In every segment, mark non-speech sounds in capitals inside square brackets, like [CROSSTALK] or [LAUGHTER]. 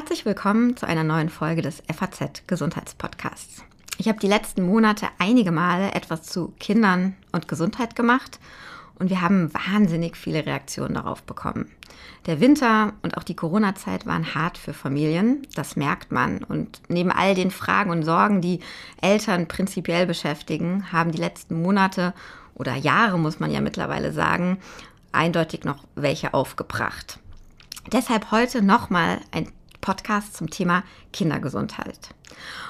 Herzlich willkommen zu einer neuen Folge des FAZ Gesundheitspodcasts. Ich habe die letzten Monate einige Male etwas zu Kindern und Gesundheit gemacht und wir haben wahnsinnig viele Reaktionen darauf bekommen. Der Winter und auch die Corona-Zeit waren hart für Familien, das merkt man. Und neben all den Fragen und Sorgen, die Eltern prinzipiell beschäftigen, haben die letzten Monate oder Jahre, muss man ja mittlerweile sagen, eindeutig noch welche aufgebracht. Deshalb heute nochmal ein Podcast zum Thema Kindergesundheit.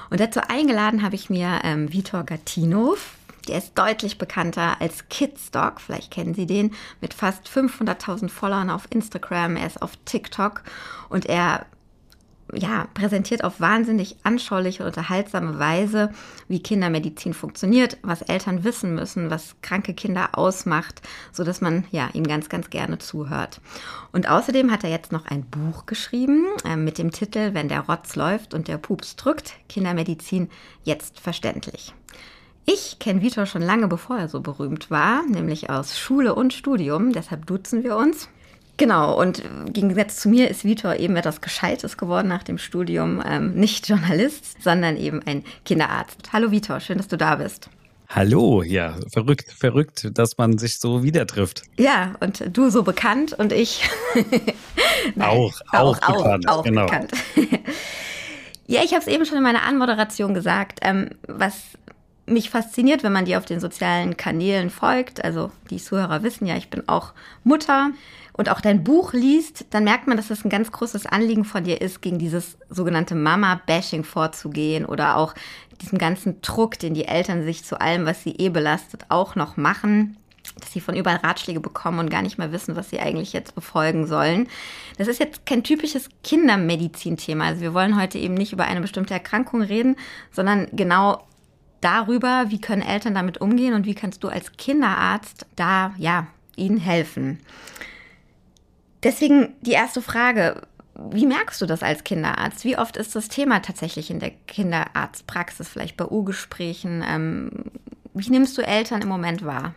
Und dazu eingeladen habe ich mir ähm, Vitor Gatinov. Der ist deutlich bekannter als Kidsdog, vielleicht kennen Sie den, mit fast 500.000 Followern auf Instagram. Er ist auf TikTok und er ja, präsentiert auf wahnsinnig anschauliche unterhaltsame Weise, wie Kindermedizin funktioniert, was Eltern wissen müssen, was kranke Kinder ausmacht, so dass man ja ihm ganz, ganz gerne zuhört. Und außerdem hat er jetzt noch ein Buch geschrieben äh, mit dem Titel Wenn der Rotz läuft und der Pups drückt, Kindermedizin jetzt verständlich. Ich kenne Vitor schon lange bevor er so berühmt war, nämlich aus Schule und Studium, deshalb duzen wir uns. Genau, und im Gegensatz zu mir ist Vitor eben etwas Gescheites geworden nach dem Studium. Ähm, nicht Journalist, sondern eben ein Kinderarzt. Hallo Vitor, schön, dass du da bist. Hallo, ja, verrückt, verrückt, dass man sich so wieder trifft. Ja, und du so bekannt und ich [LAUGHS] Nein, auch, auch, auch, bekannt. Auch, genau. bekannt. [LAUGHS] ja, ich habe es eben schon in meiner Anmoderation gesagt, ähm, was mich fasziniert, wenn man dir auf den sozialen Kanälen folgt. Also die Zuhörer wissen ja, ich bin auch Mutter und auch dein Buch liest, dann merkt man, dass das ein ganz großes Anliegen von dir ist, gegen dieses sogenannte Mama-Bashing vorzugehen oder auch diesen ganzen Druck, den die Eltern sich zu allem, was sie eh belastet, auch noch machen dass sie von überall Ratschläge bekommen und gar nicht mehr wissen, was sie eigentlich jetzt befolgen sollen. Das ist jetzt kein typisches Kindermedizin-Thema. Also wir wollen heute eben nicht über eine bestimmte Erkrankung reden, sondern genau darüber, wie können Eltern damit umgehen und wie kannst du als Kinderarzt da, ja, ihnen helfen. Deswegen die erste Frage. Wie merkst du das als Kinderarzt? Wie oft ist das Thema tatsächlich in der Kinderarztpraxis, vielleicht bei U-Gesprächen? Ähm, wie nimmst du Eltern im Moment wahr?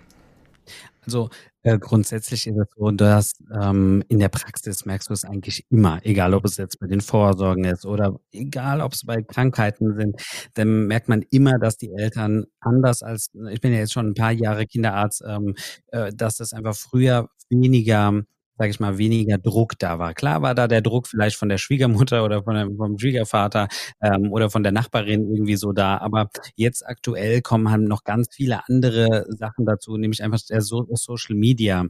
Also äh, grundsätzlich ist es so, dass ähm, in der Praxis merkst du es eigentlich immer, egal ob es jetzt bei den Vorsorgen ist oder egal ob es bei Krankheiten sind, dann merkt man immer, dass die Eltern anders als, ich bin ja jetzt schon ein paar Jahre Kinderarzt, ähm, äh, dass das einfach früher weniger sage ich mal, weniger Druck da war. Klar war da der Druck vielleicht von der Schwiegermutter oder von der, vom Schwiegervater ähm, oder von der Nachbarin irgendwie so da, aber jetzt aktuell kommen halt noch ganz viele andere Sachen dazu, nämlich einfach der so Social Media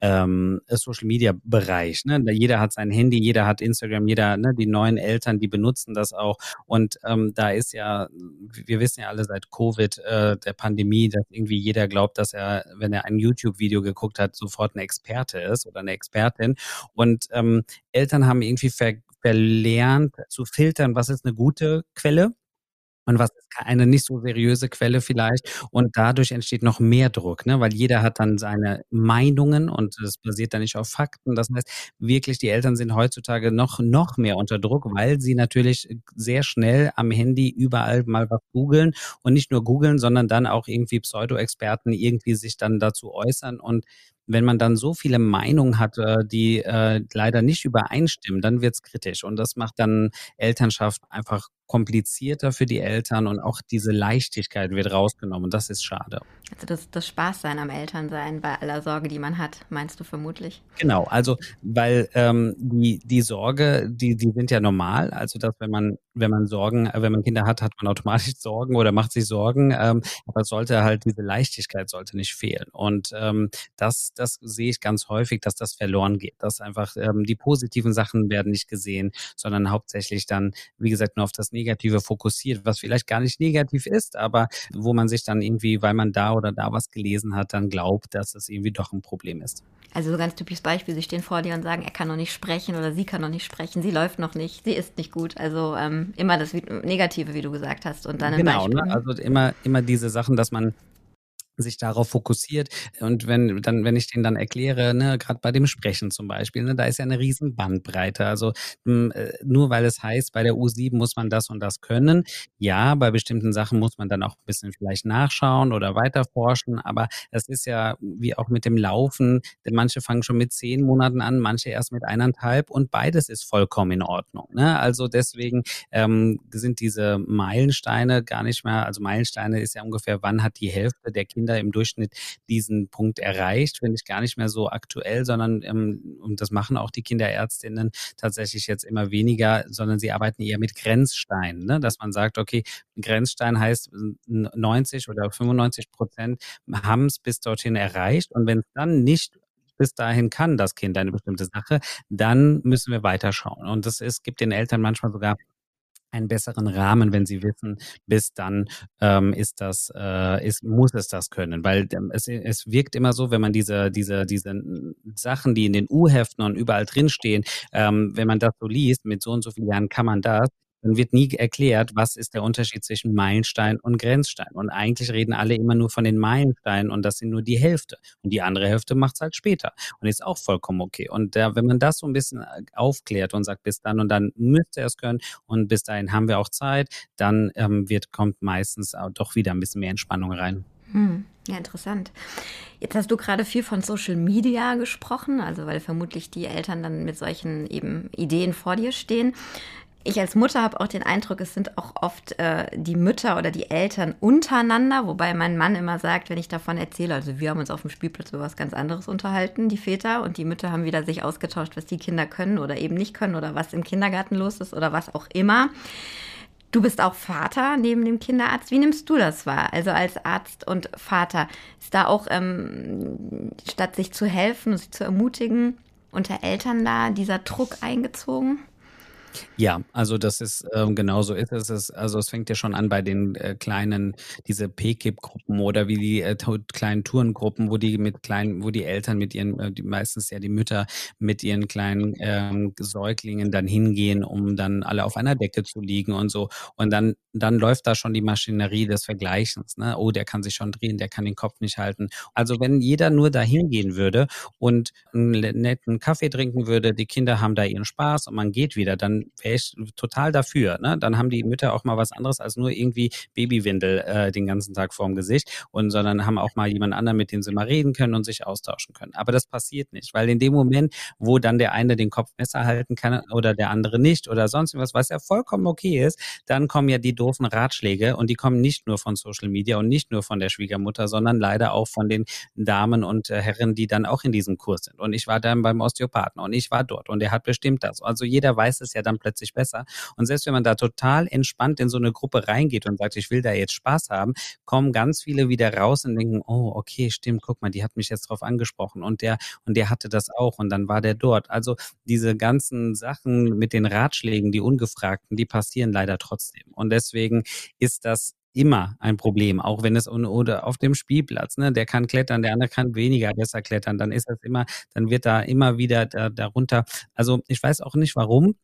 ähm, Social Media Bereich. Ne? Jeder hat sein Handy, jeder hat Instagram, jeder, ne, die neuen Eltern, die benutzen das auch. Und ähm, da ist ja, wir wissen ja alle seit Covid, äh, der Pandemie, dass irgendwie jeder glaubt, dass er, wenn er ein YouTube-Video geguckt hat, sofort ein Experte ist oder eine Expertin. Und ähm, Eltern haben irgendwie ver verlernt zu filtern, was ist eine gute Quelle und was ist eine nicht so seriöse Quelle vielleicht. Und dadurch entsteht noch mehr Druck, ne? weil jeder hat dann seine Meinungen und das basiert dann nicht auf Fakten. Das heißt, wirklich, die Eltern sind heutzutage noch, noch mehr unter Druck, weil sie natürlich sehr schnell am Handy überall mal was googeln und nicht nur googeln, sondern dann auch irgendwie Pseudo-Experten irgendwie sich dann dazu äußern und wenn man dann so viele Meinungen hat, äh, die äh, leider nicht übereinstimmen, dann wird es kritisch. Und das macht dann Elternschaft einfach komplizierter für die Eltern und auch diese Leichtigkeit wird rausgenommen. Und das ist schade. Also das, das Spaßsein am Elternsein bei aller Sorge, die man hat, meinst du vermutlich? Genau, also weil ähm, die, die Sorge, die, die sind ja normal. Also dass wenn man, wenn man Sorgen, äh, wenn man Kinder hat, hat man automatisch [LAUGHS] Sorgen oder macht sich Sorgen. Ähm, aber sollte halt diese Leichtigkeit sollte nicht fehlen. Und ähm, das, das sehe ich ganz häufig, dass das verloren geht. Dass einfach ähm, die positiven Sachen werden nicht gesehen, sondern hauptsächlich dann, wie gesagt, nur auf das Negative fokussiert, was vielleicht gar nicht negativ ist, aber wo man sich dann irgendwie, weil man da oder da was gelesen hat, dann glaubt, dass es irgendwie doch ein Problem ist. Also so ganz typisches Beispiel, sie stehen vor dir und sagen, er kann noch nicht sprechen oder sie kann noch nicht sprechen, sie läuft noch nicht, sie ist nicht gut. Also ähm, immer das Negative, wie du gesagt hast. Und dann genau, ne? also immer, immer diese Sachen, dass man sich darauf fokussiert. Und wenn dann, wenn ich denen dann erkläre, ne, gerade bei dem Sprechen zum Beispiel, ne, da ist ja eine riesen Bandbreite. Also mh, hm, äh, nur weil es heißt, bei der U7 muss man das und das können. Ja, bei bestimmten Sachen muss man dann auch ein bisschen vielleicht nachschauen oder weiter forschen. Aber es ist ja wie auch mit dem Laufen. Denn manche fangen schon mit zehn Monaten an, manche erst mit eineinhalb und beides ist vollkommen in Ordnung. Ne? Also deswegen ähm, sind diese Meilensteine gar nicht mehr, also Meilensteine ist ja ungefähr, wann hat die Hälfte der Kinder Kinder im Durchschnitt diesen Punkt erreicht, finde ich gar nicht mehr so aktuell, sondern ähm, und das machen auch die Kinderärztinnen tatsächlich jetzt immer weniger, sondern sie arbeiten eher mit Grenzsteinen, ne? dass man sagt, okay, Grenzstein heißt 90 oder 95 Prozent haben es bis dorthin erreicht und wenn es dann nicht bis dahin kann das Kind eine bestimmte Sache, dann müssen wir weiterschauen. Und das ist, gibt den Eltern manchmal sogar einen besseren Rahmen, wenn sie wissen, bis dann ähm, ist das, äh, ist, muss es das können. Weil ähm, es, es wirkt immer so, wenn man diese, diese, diese Sachen, die in den U-Heften und überall drinstehen, ähm, wenn man das so liest, mit so und so vielen Jahren kann man das, dann wird nie erklärt, was ist der Unterschied zwischen Meilenstein und Grenzstein. Und eigentlich reden alle immer nur von den Meilensteinen und das sind nur die Hälfte. Und die andere Hälfte macht es halt später. Und ist auch vollkommen okay. Und äh, wenn man das so ein bisschen äh, aufklärt und sagt, bis dann und dann müsste er es können und bis dahin haben wir auch Zeit, dann ähm, wird, kommt meistens auch doch wieder ein bisschen mehr Entspannung rein. Hm. Ja, interessant. Jetzt hast du gerade viel von Social Media gesprochen, also weil vermutlich die Eltern dann mit solchen eben Ideen vor dir stehen ich als Mutter habe auch den Eindruck, es sind auch oft äh, die Mütter oder die Eltern untereinander, wobei mein Mann immer sagt, wenn ich davon erzähle, also wir haben uns auf dem Spielplatz über was ganz anderes unterhalten, die Väter, und die Mütter haben wieder sich ausgetauscht, was die Kinder können oder eben nicht können oder was im Kindergarten los ist oder was auch immer. Du bist auch Vater neben dem Kinderarzt. Wie nimmst du das wahr? Also als Arzt und Vater, ist da auch, ähm, statt sich zu helfen und sich zu ermutigen, unter Eltern da dieser Druck eingezogen? Ja, also das ist ähm, genau so ist es. es. Also es fängt ja schon an bei den äh, kleinen, diese PKIP-Gruppen oder wie die äh, kleinen Tourengruppen, wo die mit kleinen, wo die Eltern mit ihren, äh, die meistens ja die Mütter mit ihren kleinen ähm, Säuglingen dann hingehen, um dann alle auf einer Decke zu liegen und so. Und dann, dann läuft da schon die Maschinerie des Vergleichens. Ne? Oh, der kann sich schon drehen, der kann den Kopf nicht halten. Also wenn jeder nur da hingehen würde und einen netten Kaffee trinken würde, die Kinder haben da ihren Spaß und man geht wieder, dann wäre ich total dafür. Ne? Dann haben die Mütter auch mal was anderes als nur irgendwie Babywindel äh, den ganzen Tag vorm Gesicht und sondern haben auch mal jemand anderen, mit dem sie mal reden können und sich austauschen können. Aber das passiert nicht, weil in dem Moment, wo dann der eine den Kopf besser halten kann oder der andere nicht oder sonst was, was ja vollkommen okay ist, dann kommen ja die doofen Ratschläge und die kommen nicht nur von Social Media und nicht nur von der Schwiegermutter, sondern leider auch von den Damen und äh, Herren, die dann auch in diesem Kurs sind. Und ich war dann beim Osteopathen und ich war dort und er hat bestimmt das. Also jeder weiß es ja dann plötzlich besser. Und selbst wenn man da total entspannt in so eine Gruppe reingeht und sagt, ich will da jetzt Spaß haben, kommen ganz viele wieder raus und denken, oh, okay, stimmt, guck mal, die hat mich jetzt drauf angesprochen und der, und der hatte das auch und dann war der dort. Also diese ganzen Sachen mit den Ratschlägen, die Ungefragten, die passieren leider trotzdem. Und deswegen ist das immer ein Problem, auch wenn es oder auf dem Spielplatz, ne, der kann klettern, der andere kann weniger besser klettern, dann ist das immer, dann wird da immer wieder da, darunter. Also ich weiß auch nicht warum,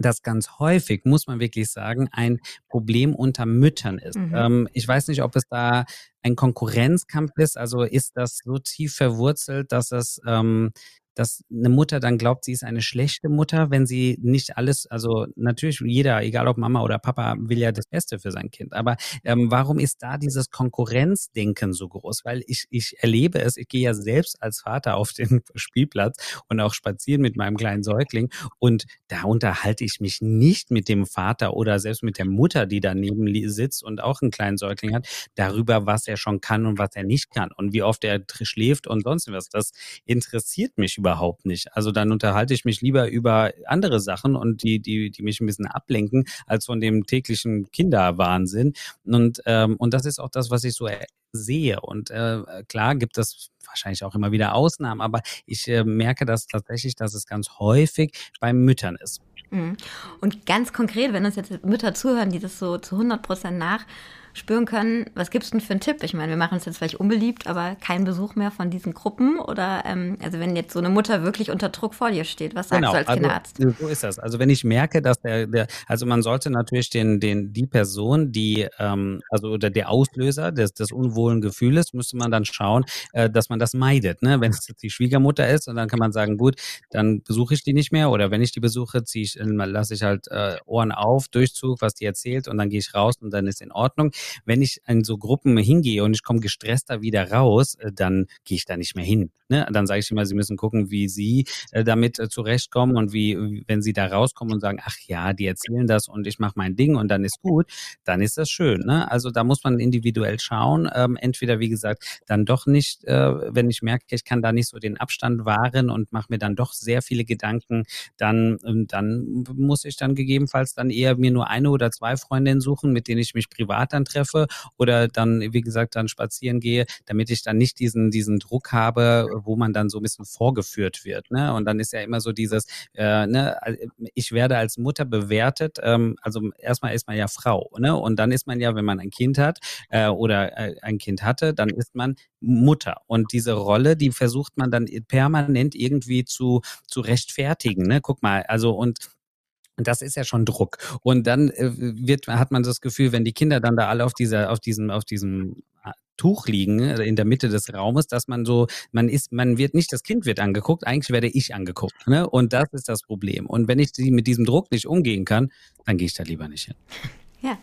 das ganz häufig, muss man wirklich sagen, ein Problem unter Müttern ist. Mhm. Ähm, ich weiß nicht, ob es da ein Konkurrenzkampf ist, also ist das so tief verwurzelt, dass es ähm, dass eine Mutter dann glaubt, sie ist eine schlechte Mutter, wenn sie nicht alles, also natürlich jeder, egal ob Mama oder Papa, will ja das Beste für sein Kind. Aber ähm, warum ist da dieses Konkurrenzdenken so groß? Weil ich, ich erlebe es, ich gehe ja selbst als Vater auf den [LAUGHS] Spielplatz und auch spazieren mit meinem kleinen Säugling und da unterhalte ich mich nicht mit dem Vater oder selbst mit der Mutter, die daneben sitzt und auch einen kleinen Säugling hat, darüber, was er schon kann und was er nicht kann und wie oft er schläft und sonst was. Das interessiert mich überhaupt nicht. Also dann unterhalte ich mich lieber über andere Sachen und die, die, die mich ein bisschen ablenken, als von dem täglichen Kinderwahnsinn. Und, ähm, und das ist auch das, was ich so sehe. Und äh, klar gibt es wahrscheinlich auch immer wieder Ausnahmen, aber ich äh, merke das tatsächlich, dass es ganz häufig bei Müttern ist. Mhm. Und ganz konkret, wenn uns jetzt Mütter zuhören, die das so zu 100 Prozent nach spüren können. Was gibst du denn für einen Tipp? Ich meine, wir machen es jetzt vielleicht unbeliebt, aber kein Besuch mehr von diesen Gruppen oder ähm, also wenn jetzt so eine Mutter wirklich unter Druck vor dir steht, was sagst genau, du als also, Kinderarzt? So ist das. Also wenn ich merke, dass der, der also man sollte natürlich den, den die Person, die ähm, also oder der Auslöser des, des unwohlen Gefühles, müsste man dann schauen, äh, dass man das meidet. Ne? Wenn es jetzt die Schwiegermutter ist, und dann kann man sagen, gut, dann besuche ich die nicht mehr oder wenn ich die besuche, ziehe ich, lasse ich halt äh, Ohren auf, Durchzug, was die erzählt und dann gehe ich raus und dann ist in Ordnung. Wenn ich in so Gruppen hingehe und ich komme gestresst da wieder raus, äh, dann gehe ich da nicht mehr hin. Ne? Dann sage ich immer, sie müssen gucken, wie sie äh, damit äh, zurechtkommen und wie, wenn sie da rauskommen und sagen, ach ja, die erzählen das und ich mache mein Ding und dann ist gut, dann ist das schön. Ne? Also da muss man individuell schauen. Ähm, entweder, wie gesagt, dann doch nicht, äh, wenn ich merke, ich kann da nicht so den Abstand wahren und mache mir dann doch sehr viele Gedanken, dann, ähm, dann muss ich dann gegebenenfalls dann eher mir nur eine oder zwei Freundinnen suchen, mit denen ich mich privat dann treffe oder dann, wie gesagt, dann spazieren gehe, damit ich dann nicht diesen, diesen Druck habe, wo man dann so ein bisschen vorgeführt wird. Ne? Und dann ist ja immer so dieses, äh, ne, ich werde als Mutter bewertet, ähm, also erstmal ist man ja Frau, ne? Und dann ist man ja, wenn man ein Kind hat äh, oder äh, ein Kind hatte, dann ist man Mutter. Und diese Rolle, die versucht man dann permanent irgendwie zu, zu rechtfertigen. Ne? Guck mal, also und und das ist ja schon Druck. Und dann äh, wird, hat man das Gefühl, wenn die Kinder dann da alle auf dieser, auf diesem, auf diesem äh, Tuch liegen ne, in der Mitte des Raumes, dass man so, man ist, man wird nicht, das Kind wird angeguckt, eigentlich werde ich angeguckt. Ne? Und das ist das Problem. Und wenn ich mit diesem Druck nicht umgehen kann, dann gehe ich da lieber nicht hin. Ja.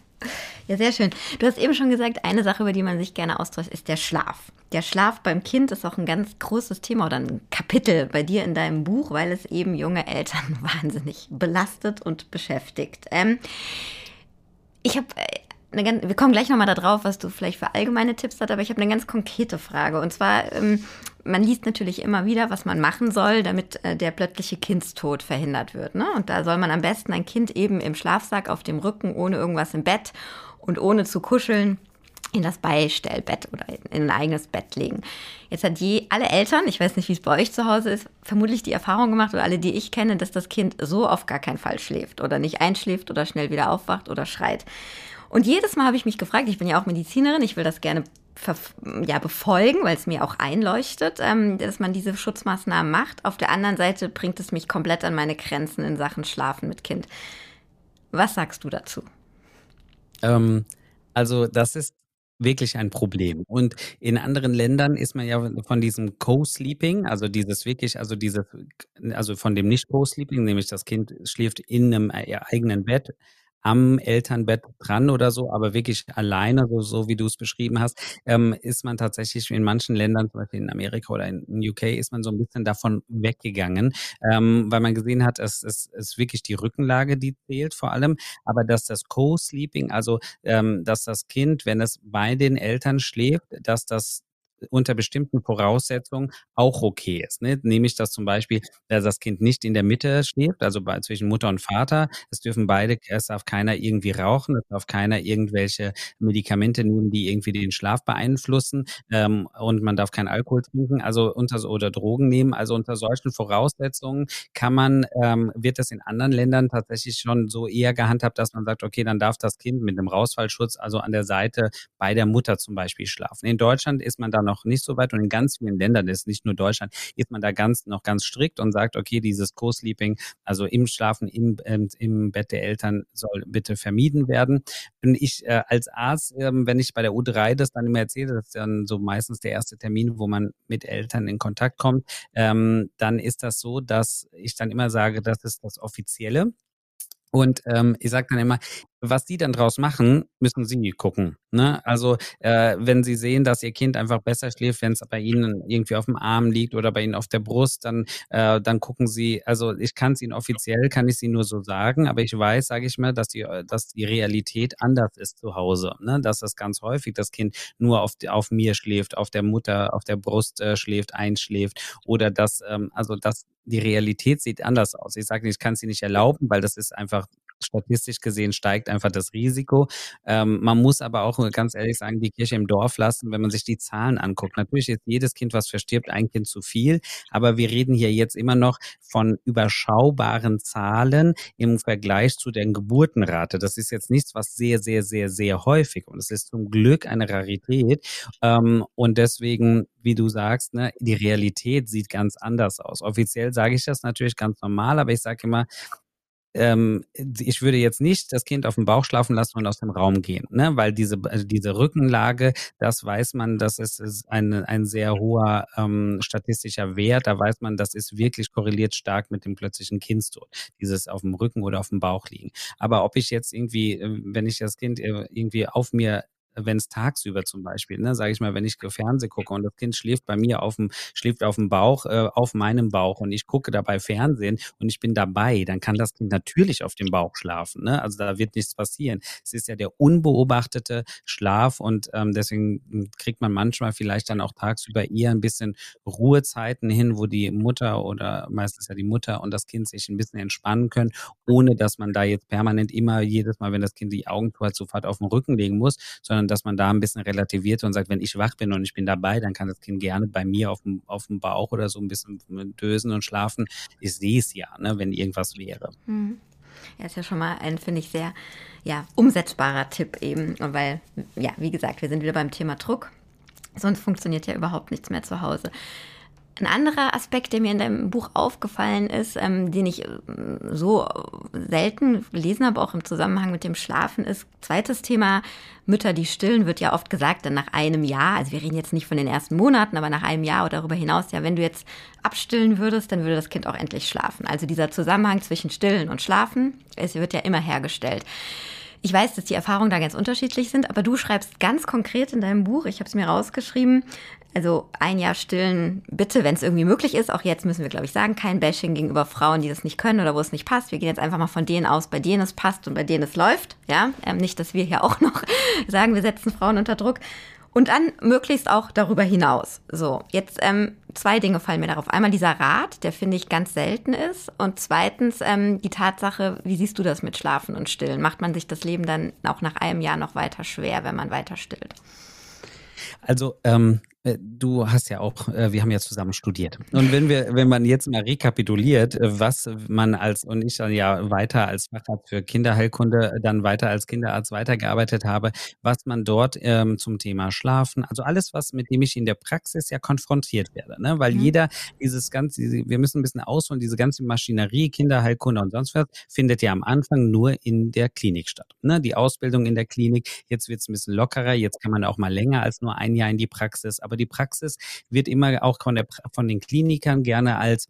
Ja, sehr schön. Du hast eben schon gesagt, eine Sache, über die man sich gerne austauscht, ist der Schlaf. Der Schlaf beim Kind ist auch ein ganz großes Thema oder ein Kapitel bei dir in deinem Buch, weil es eben junge Eltern [LAUGHS] wahnsinnig belastet und beschäftigt. Ähm, ich habe äh, wir kommen gleich nochmal darauf, was du vielleicht für allgemeine Tipps hast, aber ich habe eine ganz konkrete Frage. Und zwar, ähm, man liest natürlich immer wieder, was man machen soll, damit äh, der plötzliche Kindstod verhindert wird. Ne? Und da soll man am besten ein Kind eben im Schlafsack auf dem Rücken, ohne irgendwas im Bett und ohne zu kuscheln in das Beistellbett oder in ein eigenes Bett legen. Jetzt hat je alle Eltern, ich weiß nicht, wie es bei euch zu Hause ist, vermutlich die Erfahrung gemacht oder alle, die ich kenne, dass das Kind so auf gar keinen Fall schläft oder nicht einschläft oder schnell wieder aufwacht oder schreit. Und jedes Mal habe ich mich gefragt, ich bin ja auch Medizinerin, ich will das gerne ja, befolgen, weil es mir auch einleuchtet, ähm, dass man diese Schutzmaßnahmen macht. Auf der anderen Seite bringt es mich komplett an meine Grenzen in Sachen Schlafen mit Kind. Was sagst du dazu? Ähm, also das ist wirklich ein Problem. Und in anderen Ländern ist man ja von diesem Co-Sleeping, also dieses wirklich, also dieses, also von dem nicht Co-Sleeping, nämlich das Kind schläft in einem äh, eigenen Bett, am Elternbett dran oder so, aber wirklich alleine, so, so wie du es beschrieben hast, ähm, ist man tatsächlich in manchen Ländern, zum Beispiel in Amerika oder in, UK, ist man so ein bisschen davon weggegangen, ähm, weil man gesehen hat, es ist wirklich die Rückenlage, die zählt vor allem, aber dass das Co-Sleeping, also ähm, dass das Kind, wenn es bei den Eltern schläft, dass das unter bestimmten Voraussetzungen auch okay ist. Ne? Nämlich, dass zum Beispiel dass das Kind nicht in der Mitte schläft, also bei, zwischen Mutter und Vater. Es dürfen beide, es darf keiner irgendwie rauchen, es darf keiner irgendwelche Medikamente nehmen, die irgendwie den Schlaf beeinflussen ähm, und man darf keinen Alkohol trinken, also unter oder Drogen nehmen. Also unter solchen Voraussetzungen kann man, ähm, wird das in anderen Ländern tatsächlich schon so eher gehandhabt, dass man sagt, okay, dann darf das Kind mit einem Rausfallschutz, also an der Seite bei der Mutter zum Beispiel schlafen. In Deutschland ist man dann noch nicht so weit und in ganz vielen Ländern, ist nicht nur Deutschland, ist man da ganz noch ganz strikt und sagt, okay, dieses Co-Sleeping, also im Schlafen im, ähm, im Bett der Eltern soll bitte vermieden werden. Und ich äh, als Arzt, äh, wenn ich bei der U3 das dann immer erzähle, das ist dann so meistens der erste Termin, wo man mit Eltern in Kontakt kommt, ähm, dann ist das so, dass ich dann immer sage, das ist das Offizielle. Und ähm, ich sage dann immer, was die dann draus machen, müssen sie gucken. Ne? Also äh, wenn sie sehen, dass ihr Kind einfach besser schläft, wenn es bei ihnen irgendwie auf dem Arm liegt oder bei ihnen auf der Brust, dann, äh, dann gucken sie, also ich kann es ihnen offiziell, kann ich sie nur so sagen, aber ich weiß, sage ich mal, dass die, dass die Realität anders ist zu Hause. Ne? Dass das ganz häufig das Kind nur auf, auf mir schläft, auf der Mutter, auf der Brust äh, schläft, einschläft oder dass, ähm, also dass die Realität sieht anders aus. Ich sage nicht, ich kann es ihnen nicht erlauben, weil das ist einfach statistisch gesehen steigt einfach das Risiko. Ähm, man muss aber auch ganz ehrlich sagen, die Kirche im Dorf lassen, wenn man sich die Zahlen anguckt. Natürlich ist jedes Kind, was verstirbt, ein Kind zu viel, aber wir reden hier jetzt immer noch von überschaubaren Zahlen im Vergleich zu der Geburtenrate. Das ist jetzt nichts, was sehr, sehr, sehr, sehr häufig und es ist zum Glück eine Rarität. Ähm, und deswegen, wie du sagst, ne, die Realität sieht ganz anders aus. Offiziell sage ich das natürlich ganz normal, aber ich sage immer, ähm, ich würde jetzt nicht das Kind auf dem Bauch schlafen lassen und aus dem Raum gehen, ne? weil diese, also diese Rückenlage, das weiß man, das ist, ist ein, ein sehr hoher ähm, statistischer Wert. Da weiß man, das ist wirklich korreliert stark mit dem plötzlichen Kindstod, dieses auf dem Rücken oder auf dem Bauch liegen. Aber ob ich jetzt irgendwie, äh, wenn ich das Kind äh, irgendwie auf mir wenn es tagsüber zum Beispiel, ne, sage ich mal, wenn ich Fernsehen gucke und das Kind schläft bei mir auf dem, schläft auf dem Bauch, äh, auf meinem Bauch und ich gucke dabei Fernsehen und ich bin dabei, dann kann das Kind natürlich auf dem Bauch schlafen. Ne? Also da wird nichts passieren. Es ist ja der unbeobachtete Schlaf und ähm, deswegen kriegt man manchmal vielleicht dann auch tagsüber eher ein bisschen Ruhezeiten hin, wo die Mutter oder meistens ja die Mutter und das Kind sich ein bisschen entspannen können, ohne dass man da jetzt permanent immer jedes Mal, wenn das Kind die Augen tut, sofort auf den Rücken legen muss, sondern dass man da ein bisschen relativiert und sagt, wenn ich wach bin und ich bin dabei, dann kann das Kind gerne bei mir auf dem, auf dem Bauch oder so ein bisschen dösen und schlafen. Ich sehe es ja, ne, wenn irgendwas wäre. Mhm. Ja, ist ja schon mal ein, finde ich, sehr ja, umsetzbarer Tipp eben, weil, ja, wie gesagt, wir sind wieder beim Thema Druck. Sonst funktioniert ja überhaupt nichts mehr zu Hause. Ein anderer Aspekt, der mir in deinem Buch aufgefallen ist, ähm, den ich äh, so selten gelesen habe, auch im Zusammenhang mit dem Schlafen, ist zweites Thema Mütter, die stillen, wird ja oft gesagt, dann nach einem Jahr, also wir reden jetzt nicht von den ersten Monaten, aber nach einem Jahr oder darüber hinaus, ja, wenn du jetzt abstillen würdest, dann würde das Kind auch endlich schlafen. Also dieser Zusammenhang zwischen Stillen und Schlafen, es wird ja immer hergestellt. Ich weiß, dass die Erfahrungen da ganz unterschiedlich sind, aber du schreibst ganz konkret in deinem Buch, ich habe es mir rausgeschrieben, also ein Jahr stillen, bitte, wenn es irgendwie möglich ist. Auch jetzt müssen wir, glaube ich, sagen, kein Bashing gegenüber Frauen, die das nicht können oder wo es nicht passt. Wir gehen jetzt einfach mal von denen aus, bei denen es passt und bei denen es läuft. Ja, ähm, nicht, dass wir hier auch noch [LAUGHS] sagen, wir setzen Frauen unter Druck. Und dann möglichst auch darüber hinaus. So, jetzt ähm, zwei Dinge fallen mir darauf. Einmal dieser Rat, der finde ich ganz selten ist. Und zweitens ähm, die Tatsache, wie siehst du das mit Schlafen und Stillen? Macht man sich das Leben dann auch nach einem Jahr noch weiter schwer, wenn man weiter stillt? Also ähm, äh, du hast ja auch, äh, wir haben ja zusammen studiert. Und wenn wir, wenn man jetzt mal rekapituliert, äh, was man als und ich dann ja weiter als Facharzt für Kinderheilkunde, dann weiter als Kinderarzt weitergearbeitet habe, was man dort ähm, zum Thema Schlafen, also alles, was mit dem ich in der Praxis ja konfrontiert werde, ne? Weil mhm. jeder dieses ganze, wir müssen ein bisschen ausholen, diese ganze Maschinerie, Kinderheilkunde und sonst was, findet ja am Anfang nur in der Klinik statt. Ne? Die Ausbildung in der Klinik, jetzt wird es ein bisschen lockerer, jetzt kann man auch mal länger als nur ein Jahr in die Praxis, aber die Praxis wird immer auch von, der, von den Klinikern gerne als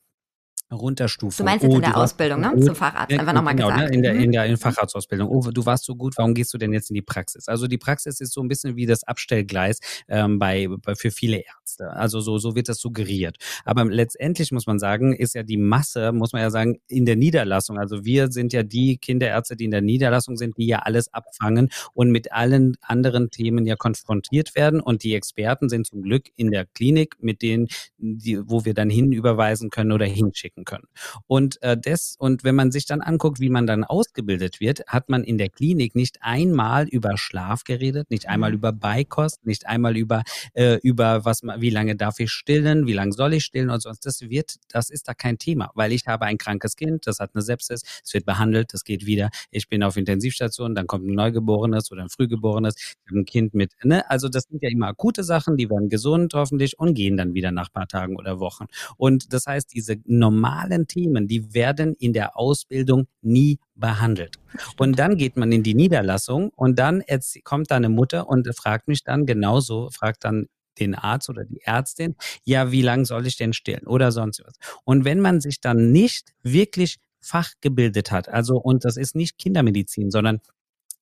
Runterstufen. Du meinst jetzt oh, in der Ausbildung, ne? Zum Facharzt, einfach nochmal genau, gesagt. Ne? In der, in der in Facharztausbildung. Oh, du warst so gut, warum gehst du denn jetzt in die Praxis? Also die Praxis ist so ein bisschen wie das Abstellgleis ähm, bei, bei für viele Ärzte. Also so, so wird das suggeriert. Aber letztendlich muss man sagen, ist ja die Masse, muss man ja sagen, in der Niederlassung. Also wir sind ja die Kinderärzte, die in der Niederlassung sind, die ja alles abfangen und mit allen anderen Themen ja konfrontiert werden. Und die Experten sind zum Glück in der Klinik, mit denen, die, wo wir dann hinüberweisen können oder hinschicken wirken können. Und äh, das, und wenn man sich dann anguckt, wie man dann ausgebildet wird, hat man in der Klinik nicht einmal über Schlaf geredet, nicht einmal mhm. über Beikost, nicht einmal über, äh, über was wie lange darf ich stillen, wie lange soll ich stillen und sonst. Das wird, das ist da kein Thema, weil ich habe ein krankes Kind, das hat eine Sepsis, es wird behandelt, das geht wieder. Ich bin auf Intensivstation, dann kommt ein Neugeborenes oder ein Frühgeborenes, ich habe ein Kind mit, ne? Also das sind ja immer akute Sachen, die werden gesund hoffentlich und gehen dann wieder nach paar Tagen oder Wochen. Und das heißt, diese normalen normalen Themen, die werden in der Ausbildung nie behandelt. Und dann geht man in die Niederlassung und dann kommt da eine Mutter und fragt mich dann genauso, fragt dann den Arzt oder die Ärztin, ja, wie lange soll ich denn stillen oder sonst was. Und wenn man sich dann nicht wirklich fachgebildet hat, also und das ist nicht Kindermedizin, sondern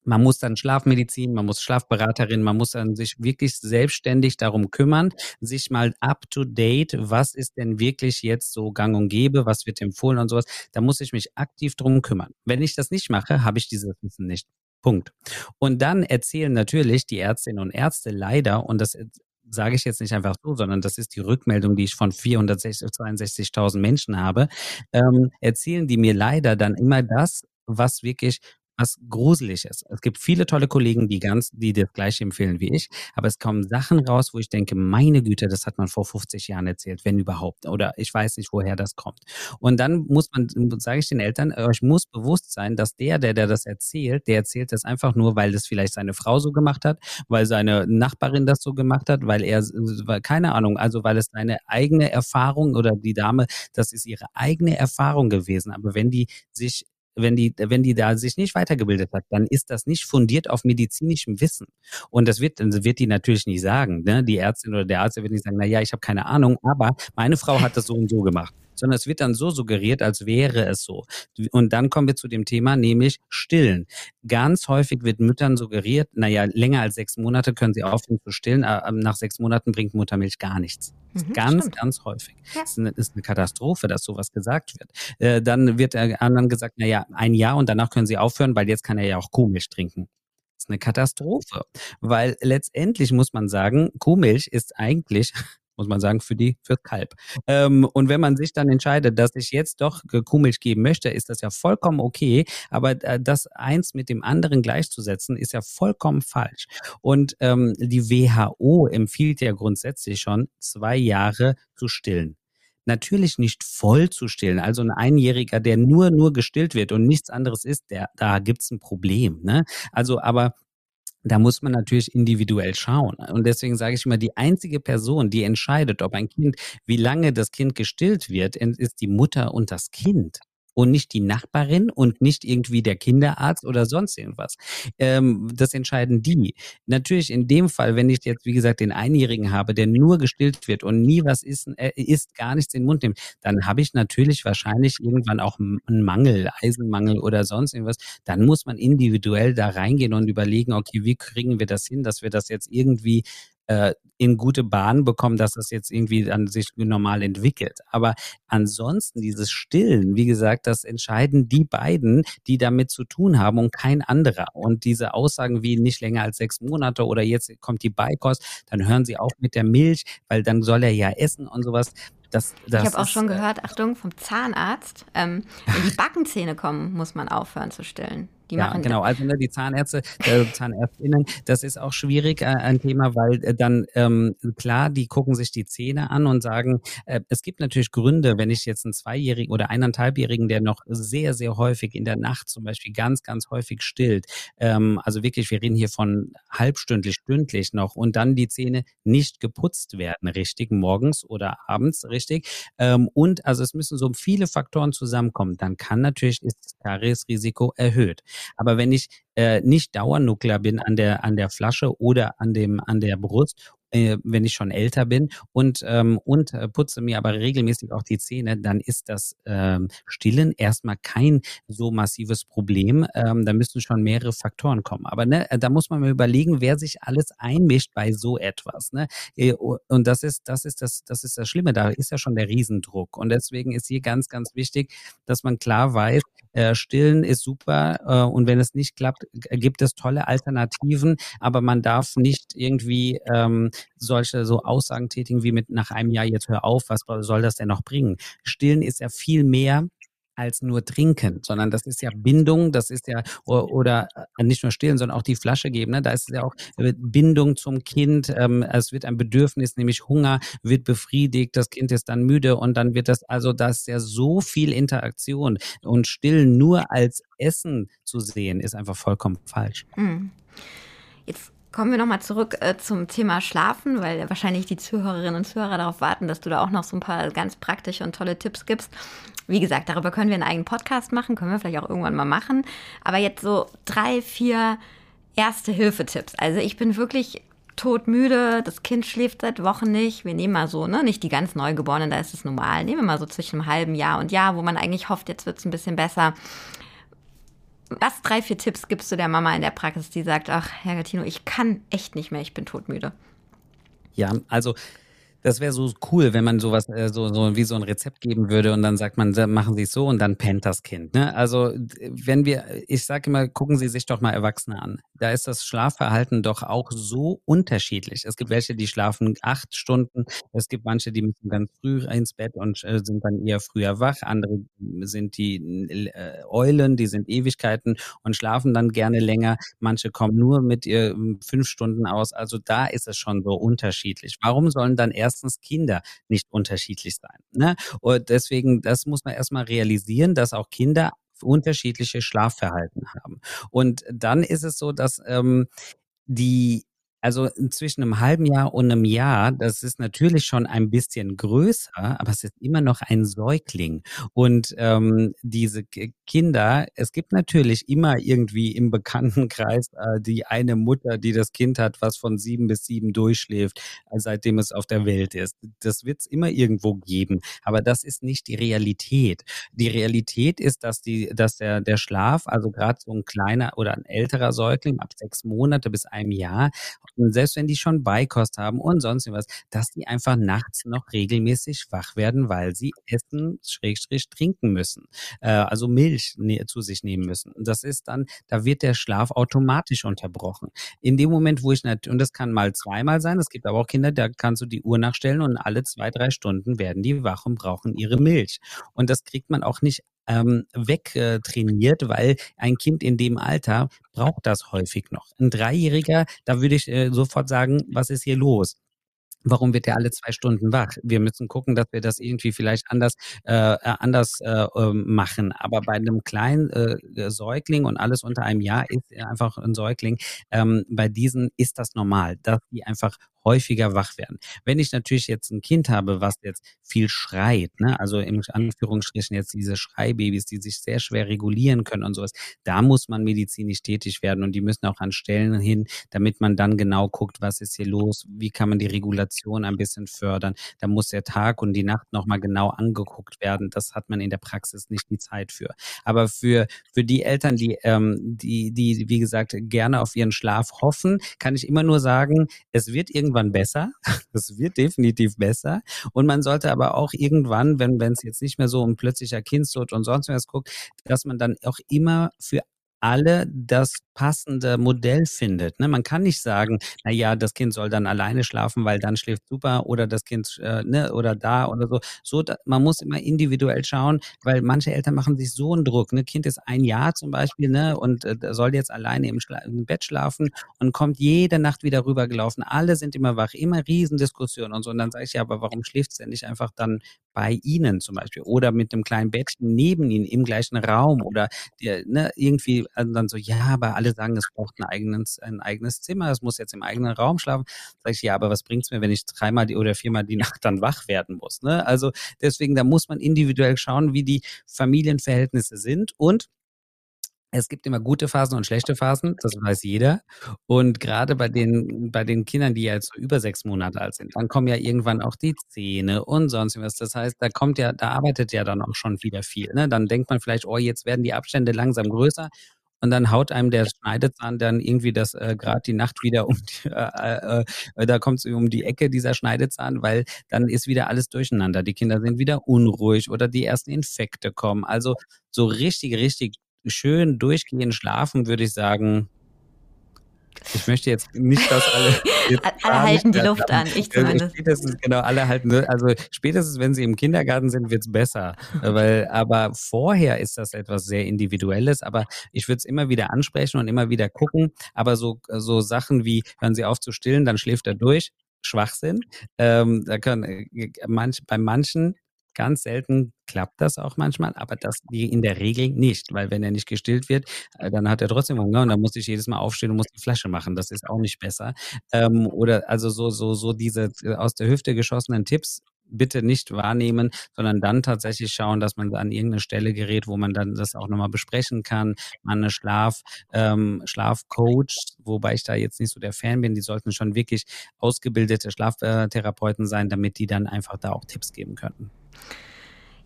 man muss dann Schlafmedizin, man muss Schlafberaterin, man muss dann sich wirklich selbstständig darum kümmern, sich mal up to date, was ist denn wirklich jetzt so gang und gäbe, was wird empfohlen und sowas. Da muss ich mich aktiv drum kümmern. Wenn ich das nicht mache, habe ich dieses Wissen nicht. Punkt. Und dann erzählen natürlich die Ärztinnen und Ärzte leider, und das sage ich jetzt nicht einfach so, sondern das ist die Rückmeldung, die ich von 462.000 Menschen habe, ähm, erzählen die mir leider dann immer das, was wirklich was gruselig ist. Es gibt viele tolle Kollegen, die ganz, die das Gleiche empfehlen wie ich, aber es kommen Sachen raus, wo ich denke, meine Güte, das hat man vor 50 Jahren erzählt, wenn überhaupt, oder ich weiß nicht, woher das kommt. Und dann muss man, sage ich den Eltern, euch muss bewusst sein, dass der, der, der das erzählt, der erzählt das einfach nur, weil das vielleicht seine Frau so gemacht hat, weil seine Nachbarin das so gemacht hat, weil er, weil, keine Ahnung, also weil es seine eigene Erfahrung oder die Dame, das ist ihre eigene Erfahrung gewesen. Aber wenn die sich wenn die, wenn die da sich nicht weitergebildet hat, dann ist das nicht fundiert auf medizinischem Wissen. Und das wird, das wird die natürlich nicht sagen. Ne? Die Ärztin oder der Arzt wird nicht sagen, na ja, ich habe keine Ahnung, aber meine Frau hat das so und so gemacht sondern es wird dann so suggeriert, als wäre es so. Und dann kommen wir zu dem Thema, nämlich stillen. Ganz häufig wird Müttern suggeriert, naja, länger als sechs Monate können sie aufhören zu stillen, aber nach sechs Monaten bringt Muttermilch gar nichts. Mhm, ganz, stimmt. ganz häufig. Ja. Das ist eine, ist eine Katastrophe, dass sowas gesagt wird. Äh, dann wird der anderen gesagt, naja, ein Jahr und danach können sie aufhören, weil jetzt kann er ja auch Kuhmilch trinken. Das ist eine Katastrophe, weil letztendlich muss man sagen, Kuhmilch ist eigentlich muss man sagen, für die, fürs Kalb. Ähm, und wenn man sich dann entscheidet, dass ich jetzt doch Kuhmilch geben möchte, ist das ja vollkommen okay. Aber äh, das eins mit dem anderen gleichzusetzen, ist ja vollkommen falsch. Und ähm, die WHO empfiehlt ja grundsätzlich schon, zwei Jahre zu stillen natürlich nicht voll zu stillen. Also ein Einjähriger, der nur, nur gestillt wird und nichts anderes ist, der, da gibt's ein Problem. Ne? Also, aber da muss man natürlich individuell schauen. Und deswegen sage ich immer, die einzige Person, die entscheidet, ob ein Kind, wie lange das Kind gestillt wird, ist die Mutter und das Kind und nicht die Nachbarin und nicht irgendwie der Kinderarzt oder sonst irgendwas. Ähm, das entscheiden die. Natürlich in dem Fall, wenn ich jetzt, wie gesagt, den Einjährigen habe, der nur gestillt wird und nie was isst, äh, isst gar nichts in den Mund nimmt, dann habe ich natürlich wahrscheinlich irgendwann auch einen Mangel, Eisenmangel oder sonst irgendwas. Dann muss man individuell da reingehen und überlegen, okay, wie kriegen wir das hin, dass wir das jetzt irgendwie äh, in gute Bahn bekommen, dass das jetzt irgendwie dann sich normal entwickelt. Aber ansonsten dieses Stillen, wie gesagt, das entscheiden die beiden, die damit zu tun haben und kein anderer. Und diese Aussagen wie nicht länger als sechs Monate oder jetzt kommt die Beikost, dann hören sie auf mit der Milch, weil dann soll er ja essen und sowas. Das, das ich habe auch schon äh, gehört, Achtung, vom Zahnarzt, ähm, wenn die [LAUGHS] Backenzähne kommen, muss man aufhören zu stillen. Die ja, genau. Also ne, die Zahnärzte, äh, Zahnärztinnen, das ist auch schwierig äh, ein Thema, weil äh, dann ähm, klar, die gucken sich die Zähne an und sagen, äh, es gibt natürlich Gründe, wenn ich jetzt einen Zweijährigen oder eineinhalbjährigen, der noch sehr, sehr häufig in der Nacht zum Beispiel ganz, ganz häufig stillt, ähm, also wirklich, wir reden hier von halbstündlich, stündlich noch und dann die Zähne nicht geputzt werden, richtig, morgens oder abends, richtig. Ähm, und also es müssen so viele Faktoren zusammenkommen, dann kann natürlich ist das Kariesrisiko erhöht. Aber wenn ich äh, nicht Dauernuklear bin an der, an der Flasche oder an, dem, an der Brust äh, wenn ich schon älter bin und, ähm, und äh, putze mir aber regelmäßig auch die Zähne, dann ist das ähm, Stillen erstmal kein so massives Problem. Ähm, da müssen schon mehrere Faktoren kommen. Aber ne, da muss man mal überlegen, wer sich alles einmischt bei so etwas. Ne? Äh, und das ist, das ist das, das ist das Schlimme. Da ist ja schon der Riesendruck. Und deswegen ist hier ganz, ganz wichtig, dass man klar weiß, äh, Stillen ist super äh, und wenn es nicht klappt, gibt es tolle Alternativen, aber man darf nicht irgendwie ähm, solche so Aussagen tätigen wie mit nach einem Jahr jetzt hör auf, was soll das denn noch bringen? Stillen ist ja viel mehr als nur trinken, sondern das ist ja Bindung, das ist ja oder äh, nicht nur stillen, sondern auch die Flasche geben. Ne? Da ist ja auch äh, Bindung zum Kind. Ähm, es wird ein Bedürfnis, nämlich Hunger, wird befriedigt. Das Kind ist dann müde und dann wird das also das ist ja so viel Interaktion und stillen nur als Essen zu sehen ist einfach vollkommen falsch. Mhm. Jetzt Kommen wir nochmal zurück äh, zum Thema Schlafen, weil wahrscheinlich die Zuhörerinnen und Zuhörer darauf warten, dass du da auch noch so ein paar ganz praktische und tolle Tipps gibst. Wie gesagt, darüber können wir einen eigenen Podcast machen, können wir vielleicht auch irgendwann mal machen. Aber jetzt so drei, vier Erste-Hilfe-Tipps. Also ich bin wirklich todmüde, das Kind schläft seit Wochen nicht. Wir nehmen mal so, ne, nicht die ganz Neugeborenen, da ist es normal. Nehmen wir mal so zwischen einem halben Jahr und Jahr, wo man eigentlich hofft, jetzt wird es ein bisschen besser was drei, vier Tipps gibst du der Mama in der Praxis, die sagt, ach, Herr Gattino, ich kann echt nicht mehr, ich bin todmüde? Ja, also Das wäre so cool, wenn man sowas, äh, so, so wie so ein Rezept geben würde und dann sagt man, machen Sie es so und dann pennt das Kind. Ne? Also wenn wir, ich sage immer, gucken Sie sich doch mal Erwachsene an. Da ist das Schlafverhalten doch auch so unterschiedlich. Es gibt welche, die schlafen acht Stunden, es gibt manche, die müssen ganz früh ins Bett und äh, sind dann eher früher wach. Andere sind die äh, Eulen, die sind Ewigkeiten und schlafen dann gerne länger. Manche kommen nur mit ihr fünf Stunden aus. Also da ist es schon so unterschiedlich. Warum sollen dann erstens Kinder nicht unterschiedlich sein? Ne? Und deswegen, das muss man erstmal realisieren, dass auch Kinder unterschiedliche Schlafverhalten haben. Und dann ist es so, dass ähm, die also zwischen einem halben Jahr und einem Jahr, das ist natürlich schon ein bisschen größer, aber es ist immer noch ein Säugling. Und ähm, diese Kinder, es gibt natürlich immer irgendwie im Bekanntenkreis äh, die eine Mutter, die das Kind hat, was von sieben bis sieben durchschläft, äh, seitdem es auf der Welt ist. Das wird es immer irgendwo geben. Aber das ist nicht die Realität. Die Realität ist, dass die, dass der, der Schlaf, also gerade so ein kleiner oder ein älterer Säugling ab sechs Monate bis einem Jahr, und selbst wenn die schon Beikost haben und sonst was, dass die einfach nachts noch regelmäßig wach werden, weil sie essen, schrägstrich trinken müssen. Äh, also Milch ne, zu sich nehmen müssen. Und das ist dann, da wird der Schlaf automatisch unterbrochen. In dem Moment, wo ich und das kann mal zweimal sein, es gibt aber auch Kinder, da kannst du die Uhr nachstellen und alle zwei, drei Stunden werden die wach und brauchen ihre Milch. Und das kriegt man auch nicht ähm, wegtrainiert, weil ein Kind in dem Alter braucht das häufig noch. Ein Dreijähriger, da würde ich äh, sofort sagen, was ist hier los? Warum wird er alle zwei Stunden wach? Wir müssen gucken, dass wir das irgendwie vielleicht anders äh, äh anders äh, ähm, machen. Aber bei einem kleinen äh, Säugling und alles unter einem Jahr ist einfach ein Säugling. Ähm, bei diesen ist das normal, dass die einfach häufiger wach werden. Wenn ich natürlich jetzt ein Kind habe, was jetzt viel schreit, ne, also im Anführungsstrichen jetzt diese Schreibabys, die sich sehr schwer regulieren können und sowas, da muss man medizinisch tätig werden und die müssen auch an Stellen hin, damit man dann genau guckt, was ist hier los, wie kann man die Regulation ein bisschen fördern. Da muss der Tag und die Nacht nochmal genau angeguckt werden. Das hat man in der Praxis nicht die Zeit für. Aber für, für die Eltern, die, ähm, die, die, wie gesagt, gerne auf ihren Schlaf hoffen, kann ich immer nur sagen, es wird irgendwann irgendwann besser. [LAUGHS] Es wird definitiv besser. Und man sollte aber auch irgendwann, wenn es jetzt nicht mehr so um plötzlicher Kindstod und sonst was guckt, dass man dann auch immer für alle das passende Modell findet. Ne? Man kann nicht sagen, na ja, das Kind soll dann alleine schlafen, weil dann schläft super oder das Kind äh, ne, oder da oder so. So, da, man muss immer individuell schauen, weil manche Eltern machen sich so einen Druck. Ne? Kind ist ein Jahr zum Beispiel ne, und äh, soll jetzt alleine im, im Bett schlafen und kommt jede Nacht wieder rübergelaufen. Alle sind immer wach, immer Riesendiskussionen und so. Und dann sage ich ja, aber warum schläft es denn nicht einfach dann bei Ihnen zum Beispiel oder mit einem kleinen Bettchen neben Ihnen im gleichen Raum oder der, ne, irgendwie also dann so, ja, aber alle sagen, es braucht ein eigenes, ein eigenes Zimmer, es muss jetzt im eigenen Raum schlafen. Sag ich, ja, aber was bringt's mir, wenn ich dreimal die, oder viermal die [LAUGHS] Nacht dann wach werden muss? Ne? Also deswegen, da muss man individuell schauen, wie die Familienverhältnisse sind und es gibt immer gute Phasen und schlechte Phasen, das weiß jeder. Und gerade bei den, bei den Kindern, die ja jetzt über sechs Monate alt sind, dann kommen ja irgendwann auch die Zähne und sonst was. Das heißt, da kommt ja, da arbeitet ja dann auch schon wieder viel. Ne? Dann denkt man vielleicht, oh, jetzt werden die Abstände langsam größer und dann haut einem der Schneidezahn dann irgendwie das äh, gerade die Nacht wieder um die, [LAUGHS] äh, äh, äh da kommt es um die Ecke dieser Schneidezahn, weil dann ist wieder alles durcheinander. Die Kinder sind wieder unruhig oder die ersten Infekte kommen. Also so richtig, richtig schön durchgehend schlafen, würde ich sagen, ich möchte jetzt nicht, dass alle. [LAUGHS] alle halten die Luft an, ich also zumindest. Spätestens, genau, alle halten. Also spätestens, wenn sie im Kindergarten sind, wird es besser. Weil, aber vorher ist das etwas sehr Individuelles. Aber ich würde es immer wieder ansprechen und immer wieder gucken. Aber so, so Sachen wie, hören Sie auf zu stillen, dann schläft er durch. Schwachsinn. Ähm, da können äh, manch, bei manchen Ganz selten klappt das auch manchmal, aber das in der Regel nicht, weil wenn er nicht gestillt wird, äh, dann hat er trotzdem Hunger und dann muss ich jedes Mal aufstehen und muss die Flasche machen. Das ist auch nicht besser. Ähm, oder also so, so, so diese äh, aus der Hüfte geschossenen Tipps bitte nicht wahrnehmen, sondern dann tatsächlich schauen, dass man an irgendeine Stelle gerät, wo man dann das auch nochmal besprechen kann. Man eine Schlaf, ähm, Schlafcoach, wobei ich da jetzt nicht so der Fan bin, die sollten schon wirklich ausgebildete Schlaftherapeuten sein, damit die dann einfach da auch Tipps geben könnten.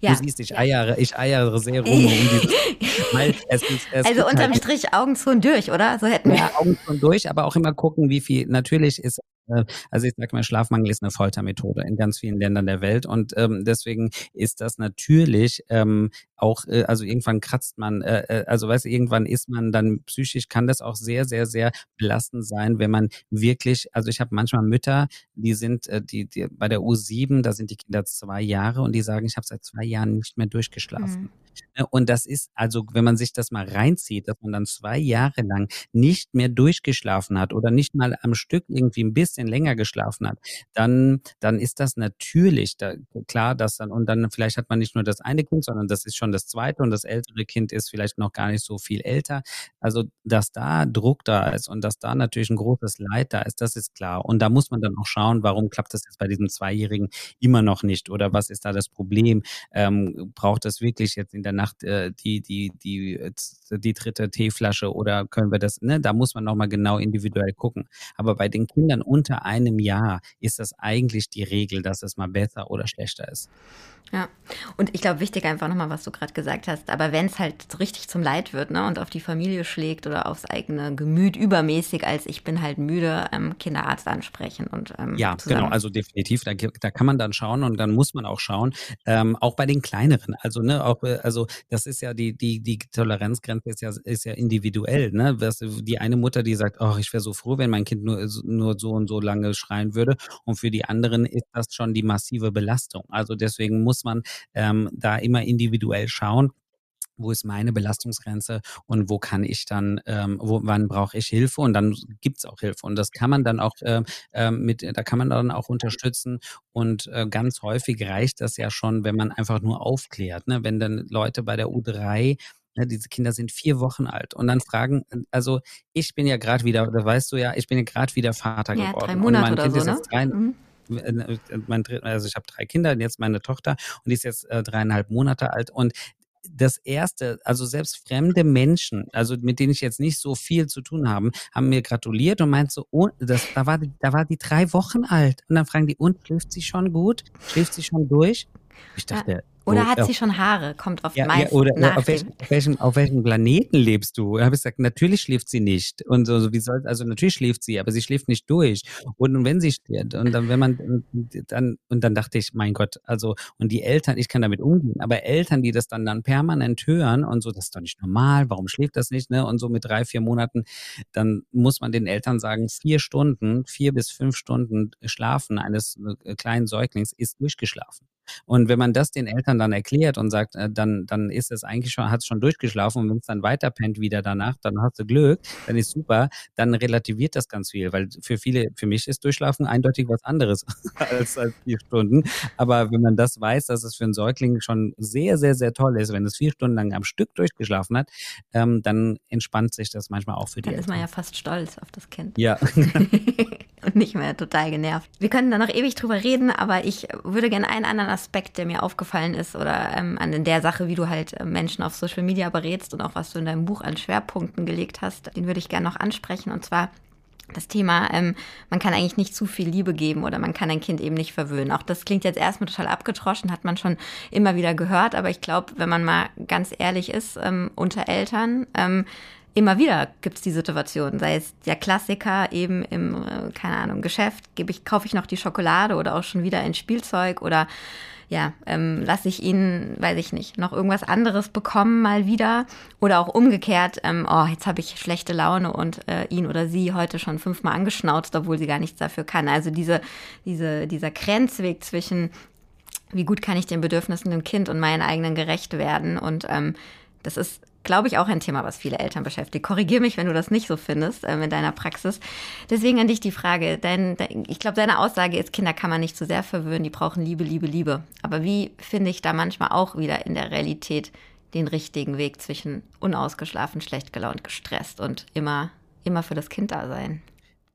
Ja. Du siehst, ich eiere, ich eiere sehr rum um [LAUGHS] es ist, es Also unterm halt, Strich Augen zu und durch, oder? So hätten wir. Ja, Augen zu und durch, aber auch immer gucken, wie viel, natürlich ist also ich sage mal, Schlafmangel ist eine Foltermethode in ganz vielen Ländern der Welt und ähm, deswegen ist das natürlich ähm, auch, äh, also irgendwann kratzt man, äh, äh, also weißt du, irgendwann ist man dann psychisch, kann das auch sehr, sehr, sehr belastend sein, wenn man wirklich, also ich habe manchmal Mütter, die sind, äh, die, die bei der U7, da sind die Kinder zwei Jahre und die sagen, ich habe seit zwei Jahren nicht mehr durchgeschlafen. Mhm. Ne, und das ist also, wenn man sich das mal reinzieht, dass man dann zwei Jahre lang nicht mehr durchgeschlafen hat oder nicht mal am Stück irgendwie ein bisschen länger geschlafen hat, dann, dann ist das natürlich da, klar, dass dann, und dann vielleicht hat man nicht nur das eine Kind, sondern das ist schon das zweite und das ältere Kind ist vielleicht noch gar nicht so viel älter. Also, dass da Druck da ist und dass da natürlich ein großes Leid da ist, das ist klar. Und da muss man dann auch schauen, warum klappt das jetzt bei diesem Zweijährigen immer noch nicht oder was ist da das Problem? Ähm, braucht das wirklich jetzt in der Nacht äh, die, die, die, die dritte Teeflasche oder können wir das, ne? Da muss man nochmal genau individuell gucken. Aber bei den Kindern unter einem Jahr ist das eigentlich die Regel, dass es mal besser oder schlechter ist. Ja, und ich glaube, wichtig einfach nochmal, was du gerade gesagt hast, aber wenn es halt so richtig zum Leid wird ne, und auf die Familie schlägt oder aufs eigene Gemüt übermäßig, als ich bin halt müde, ähm, Kinderarzt ansprechen und ähm, Ja, genau, also definitiv, da, da kann man dann schauen und dann muss man auch schauen, ähm, auch bei den kleineren, also ne, auch, äh, also das ist ja die, die, die Toleranzgrenze ist ja, ist ja individuell, ne, die eine Mutter, die sagt, oh, ich wäre so froh, wenn mein Kind nur, nur so und so lange schreien würde. Und für die anderen ist das schon die massive Belastung, also deswegen muss man ähm, da immer individuell schauen wo ist meine Belastungsgrenze und wo kann ich dann, ähm, wo, wann brauche ich Hilfe? Und dann gibt es auch Hilfe. Und das kann man dann auch äh, mit, da kann man dann auch unterstützen. Und äh, ganz häufig reicht das ja schon, wenn man einfach nur aufklärt, ne? wenn dann Leute bei der U3 ja, ne, diese Kinder sind vier Wochen alt und dann fragen, also ich bin ja gerade wieder, da weißt du ja, ich bin ja gerade wieder Vater ja, geworden. Drei Monate und mein Kind so, ist jetzt ne? drei, mhm. Äh, mein, also ich habe drei Kinder und jetzt meine Tochter und die ist jetzt äh, dreieinhalb Monate alt und das erste, also selbst fremde Menschen, also mit denen ich jetzt nicht so viel zu tun habe, haben mir gratuliert und meint so, oh, das, da war die, da war die drei Wochen alt. Und dann fragen die, und schläft sie schon gut? Schläft sie schon durch? Ich dachte, oder hat sie schon Haare? Kommt oft ja, meist ja, oder nach auf, welchen, auf, welchem, auf welchem Planeten lebst du? Da habe ich gesagt, natürlich schläft sie nicht. Und so, so wie soll, also natürlich schläft sie, aber sie schläft nicht durch. Und, und wenn sie stirbt, und dann, wenn man dann, und dann dachte ich, mein Gott, also, und die Eltern, ich kann damit umgehen, aber Eltern, die das dann dann permanent hören und so, das ist doch nicht normal, warum schläft das nicht, ne? Und so mit drei, vier Monaten, dann muss man den Eltern sagen, vier Stunden, vier bis fünf Stunden Schlafen eines äh, kleinen Säuglings ist durchgeschlafen. Und wenn man das den Eltern dann erklärt und sagt, äh, dann, dann ist es eigentlich schon, hat es schon durchgeschlafen und wenn es dann weiter pennt wieder danach, dann hast du Glück, dann ist super, dann relativiert das ganz viel, weil für viele, für mich ist Durchschlafen eindeutig was anderes [LAUGHS] als, als vier Stunden. Aber wenn man das weiß, dass es für einen Säugling schon sehr, sehr, sehr toll ist, wenn es vier Stunden lang am Stück durchgeschlafen hat, ähm, dann entspannt sich das manchmal auch für die. Dann Eltern. ist man ja fast stolz auf das Kind. Ja. [LAUGHS] nicht mehr total genervt. Wir können da noch ewig drüber reden, aber ich würde gerne einen anderen Aspekt, der mir aufgefallen ist oder ähm, an der Sache, wie du halt äh, Menschen auf Social Media berätst und auch was du in deinem Buch an Schwerpunkten gelegt hast, den würde ich gerne noch ansprechen und zwar das Thema, ähm, man kann eigentlich nicht zu viel Liebe geben oder man kann ein Kind eben nicht verwöhnen. Auch das klingt jetzt erstmal total abgetroschen, hat man schon immer wieder gehört, aber ich glaube, wenn man mal ganz ehrlich ist ähm, unter Eltern, ähm, immer wieder gibt es die Situation, sei es der Klassiker eben im, äh, keine Ahnung, Geschäft, gebe ich, kaufe ich noch die Schokolade oder auch schon wieder ein Spielzeug oder ja, ähm, lasse ich ihn, weiß ich nicht, noch irgendwas anderes bekommen mal wieder oder auch umgekehrt, ähm, oh, jetzt habe ich schlechte Laune und äh, ihn oder sie heute schon fünfmal angeschnauzt, obwohl sie gar nichts dafür kann. Also diese, diese, dieser Grenzweg zwischen wie gut kann ich den Bedürfnissen dem Kind und meinen eigenen gerecht werden und ähm, das ist glaube ich, auch ein Thema, was viele Eltern beschäftigt. Korrigier mich, wenn du das nicht so findest äh, in deiner Praxis. Deswegen an dich die Frage. Dein, dein, ich glaube, deine Aussage ist, Kinder kann man nicht zu sehr verwöhnen, die brauchen Liebe, Liebe, Liebe. Aber wie finde ich da manchmal auch wieder in der Realität den richtigen Weg zwischen unausgeschlafen, schlecht gelaunt, gestresst und immer, immer für das Kind da sein?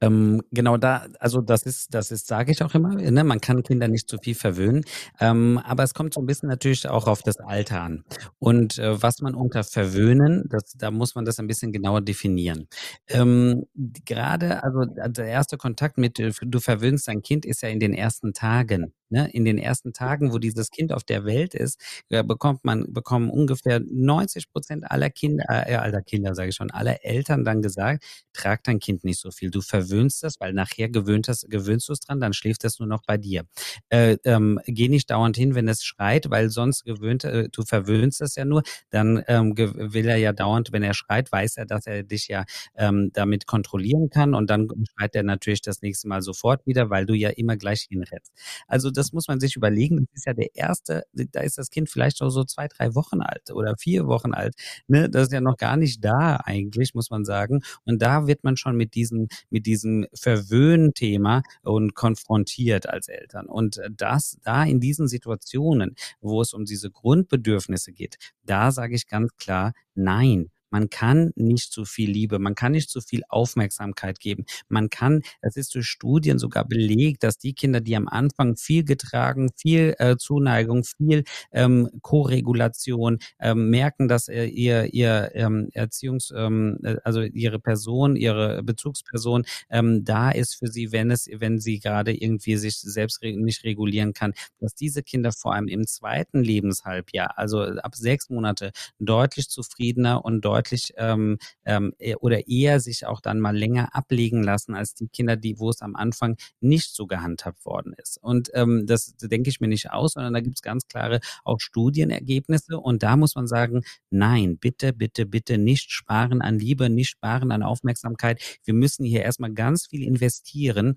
Ähm, genau da, also das ist, das ist, sage ich auch immer, ne? man kann Kinder nicht zu viel verwöhnen, ähm, aber es kommt so ein bisschen natürlich auch auf das Alter an. Und äh, was man unter verwöhnen, das, da muss man das ein bisschen genauer definieren. Ähm, gerade, also der erste Kontakt mit, äh, du verwöhnst dein Kind ist ja in den ersten Tagen. Ne? In den ersten Tagen, wo dieses Kind auf der Welt ist, äh, bekommt man, bekommen ungefähr 90 Prozent aller Kinder, äh, aller Kinder, sage ich schon, aller Eltern dann gesagt, trag dein Kind nicht so viel. Du verwöhnst das, weil nachher gewöhnt das, gewöhnst du es dran, dann schläft es nur noch bei dir. Äh, ähm, geh nicht dauernd hin, wenn es schreit, weil sonst gewöhnt, äh, du verwöhnst es ja nur, dann ähm, will er ja dauernd, wenn er schreit, weiß er, dass er dich ja ähm, damit kontrollieren kann und dann schreit er natürlich das nächste Mal sofort wieder, weil du ja immer gleich hinrennst. Also das muss man sich überlegen. Das ist ja der erste, da ist das Kind vielleicht noch so zwei, drei Wochen alt oder vier Wochen alt. Ne? Das ist ja noch gar nicht da eigentlich, muss man sagen. Und da wird man schon mit diesem, mit diesem Verwöhnthema und konfrontiert als Eltern. Und das, da in diesen Situationen, wo es um diese Grundbedürfnisse geht, da sage ich ganz klar, nein, man kann nicht zu viel Liebe, man kann nicht zu viel Aufmerksamkeit geben. Man kann, es ist durch Studien sogar belegt, dass die Kinder, die am Anfang viel getragen, viel äh, Zuneigung, viel ähm, Koregulation, ähm, merken, dass äh, ihr, ihr ähm, Erziehungs, ähm, äh, also ihre Person, ihre Bezugsperson ähm, da ist für sie, wenn es, wenn sie gerade irgendwie sich selbst re nicht regulieren kann, dass diese Kinder vor allem im zweiten Lebenshalbjahr, also ab sechs Monate, deutlich zufriedener und deutlich deutlich ähm, ähm, e, oder eher sich auch dann mal länger ablegen lassen als die Kinder, die, wo es am Anfang nicht so gehandhabt worden ist. Und ähm, das denke ich mir nicht aus, sondern da gibt es ganz klare auch Studienergebnisse und da muss man sagen, nein, bitte, bitte, bitte nicht sparen an Liebe, nicht sparen an Aufmerksamkeit. Wir müssen hier erstmal ganz viel investieren,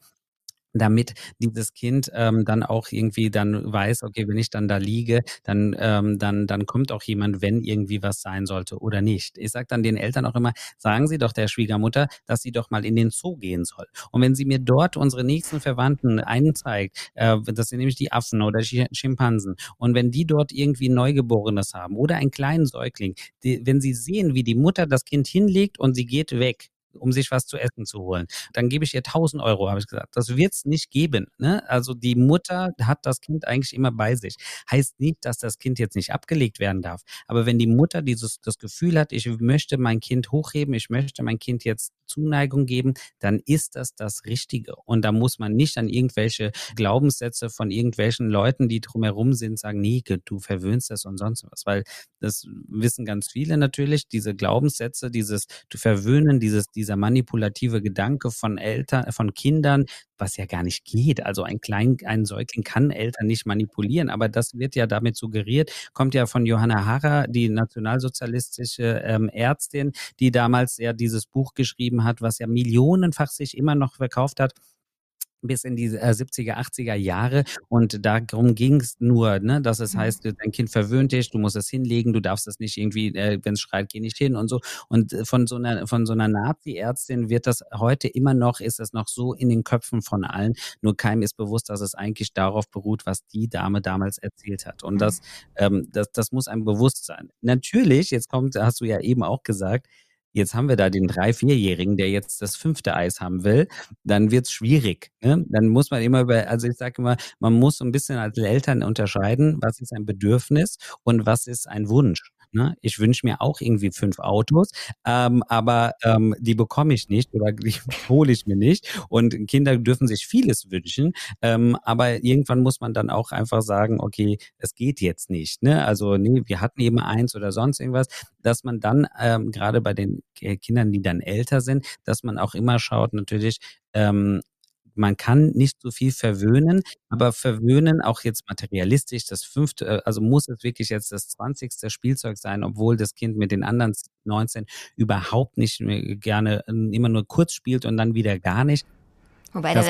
damit dieses Kind ähm, dann auch irgendwie dann weiß, okay, wenn ich dann da liege, dann, ähm, dann, dann kommt auch jemand, wenn irgendwie was sein sollte oder nicht. Ich sage dann den Eltern auch immer, sagen Sie doch der Schwiegermutter, dass sie doch mal in den Zoo gehen soll. Und wenn sie mir dort unsere nächsten Verwandten einzeigt, äh, das sind nämlich die Affen oder Schimpansen, und wenn die dort irgendwie Neugeborenes haben oder einen kleinen Säugling, die, wenn sie sehen, wie die Mutter das Kind hinlegt und sie geht weg, um sich was zu essen zu holen. Dann gebe ich ihr 1000 Euro, habe ich gesagt. Das wird es nicht geben. Ne? Also die Mutter hat das Kind eigentlich immer bei sich. Heißt nicht, dass das Kind jetzt nicht abgelegt werden darf. Aber wenn die Mutter dieses, das Gefühl hat, ich möchte mein Kind hochheben, ich möchte mein Kind jetzt Zuneigung geben, dann ist das das Richtige. Und da muss man nicht an irgendwelche Glaubenssätze von irgendwelchen Leuten, die drumherum sind, sagen, nee, du verwöhnst das und sonst was. Weil das wissen ganz viele natürlich, diese Glaubenssätze, dieses, du verwöhnen, dieses, dieser manipulative Gedanke von Eltern, von Kindern, was ja gar nicht geht. Also ein Klein, ein Säugling kann Eltern nicht manipulieren, aber das wird ja damit suggeriert, kommt ja von Johanna Harrer, die nationalsozialistische ähm, Ärztin, die damals ja dieses Buch geschrieben hat, was ja millionenfach sich immer noch verkauft hat bis in die äh, 70er, 80er Jahre. Und darum ging es nur, ne, dass es mhm. heißt, dein Kind verwöhnt dich, du musst es hinlegen, du darfst es nicht irgendwie, äh, wenn es schreit, geh nicht hin und so. Und äh, von so einer, von so einer Nazi-Ärztin wird das heute immer noch, ist es noch so in den Köpfen von allen. Nur keinem ist bewusst, dass es eigentlich darauf beruht, was die Dame damals erzählt hat. Und mhm. das, ähm, das, das muss einem bewusst sein. Natürlich, jetzt kommt, hast du ja eben auch gesagt, Jetzt haben wir da den drei-, vierjährigen, der jetzt das fünfte Eis haben will, dann wird's schwierig. Ne? Dann muss man immer über, also ich sage immer, man muss so ein bisschen als Eltern unterscheiden, was ist ein Bedürfnis und was ist ein Wunsch. Ne? Ich wünsche mir auch irgendwie fünf Autos, ähm, aber ähm, die bekomme ich nicht oder die [LAUGHS] hole ich mir nicht. Und Kinder dürfen sich vieles wünschen, ähm, aber irgendwann muss man dann auch einfach sagen, okay, es geht jetzt nicht. Ne? Also nee, wir hatten eben eins oder sonst irgendwas, dass man dann ähm, gerade bei den Kindern, die dann älter sind, dass man auch immer schaut, natürlich, ähm, man kann nicht so viel verwöhnen, aber verwöhnen auch jetzt materialistisch, das fünfte, äh, also muss es wirklich jetzt das zwanzigste Spielzeug sein, obwohl das Kind mit den anderen 19 überhaupt nicht gerne äh, immer nur kurz spielt und dann wieder gar nicht. Wobei da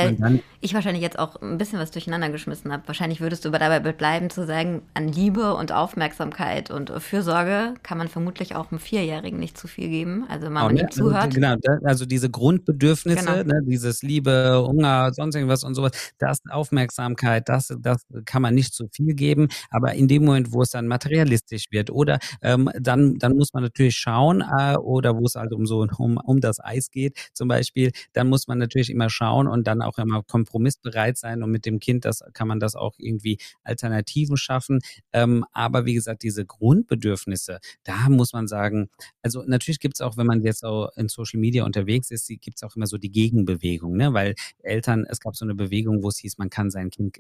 ich wahrscheinlich jetzt auch ein bisschen was durcheinander geschmissen habe. Wahrscheinlich würdest du aber dabei bleiben zu sagen, an Liebe und Aufmerksamkeit und Fürsorge kann man vermutlich auch einem Vierjährigen nicht zu viel geben. Also wenn man oh, ne? ihm also zuhört. Genau, also diese Grundbedürfnisse, genau. ne, dieses Liebe, Hunger, sonst irgendwas und sowas, das Aufmerksamkeit, das, das kann man nicht zu viel geben. Aber in dem Moment, wo es dann materialistisch wird oder ähm, dann, dann muss man natürlich schauen, äh, oder wo es halt um so um, um das Eis geht zum Beispiel, dann muss man natürlich immer schauen, schauen und dann auch immer kompromissbereit sein und mit dem Kind, das kann man das auch irgendwie Alternativen schaffen. Ähm, aber wie gesagt, diese Grundbedürfnisse, da muss man sagen, also natürlich gibt es auch, wenn man jetzt auch in Social Media unterwegs ist, gibt es auch immer so die Gegenbewegung, ne? weil Eltern, es gab so eine Bewegung, wo es hieß, man kann sein Kind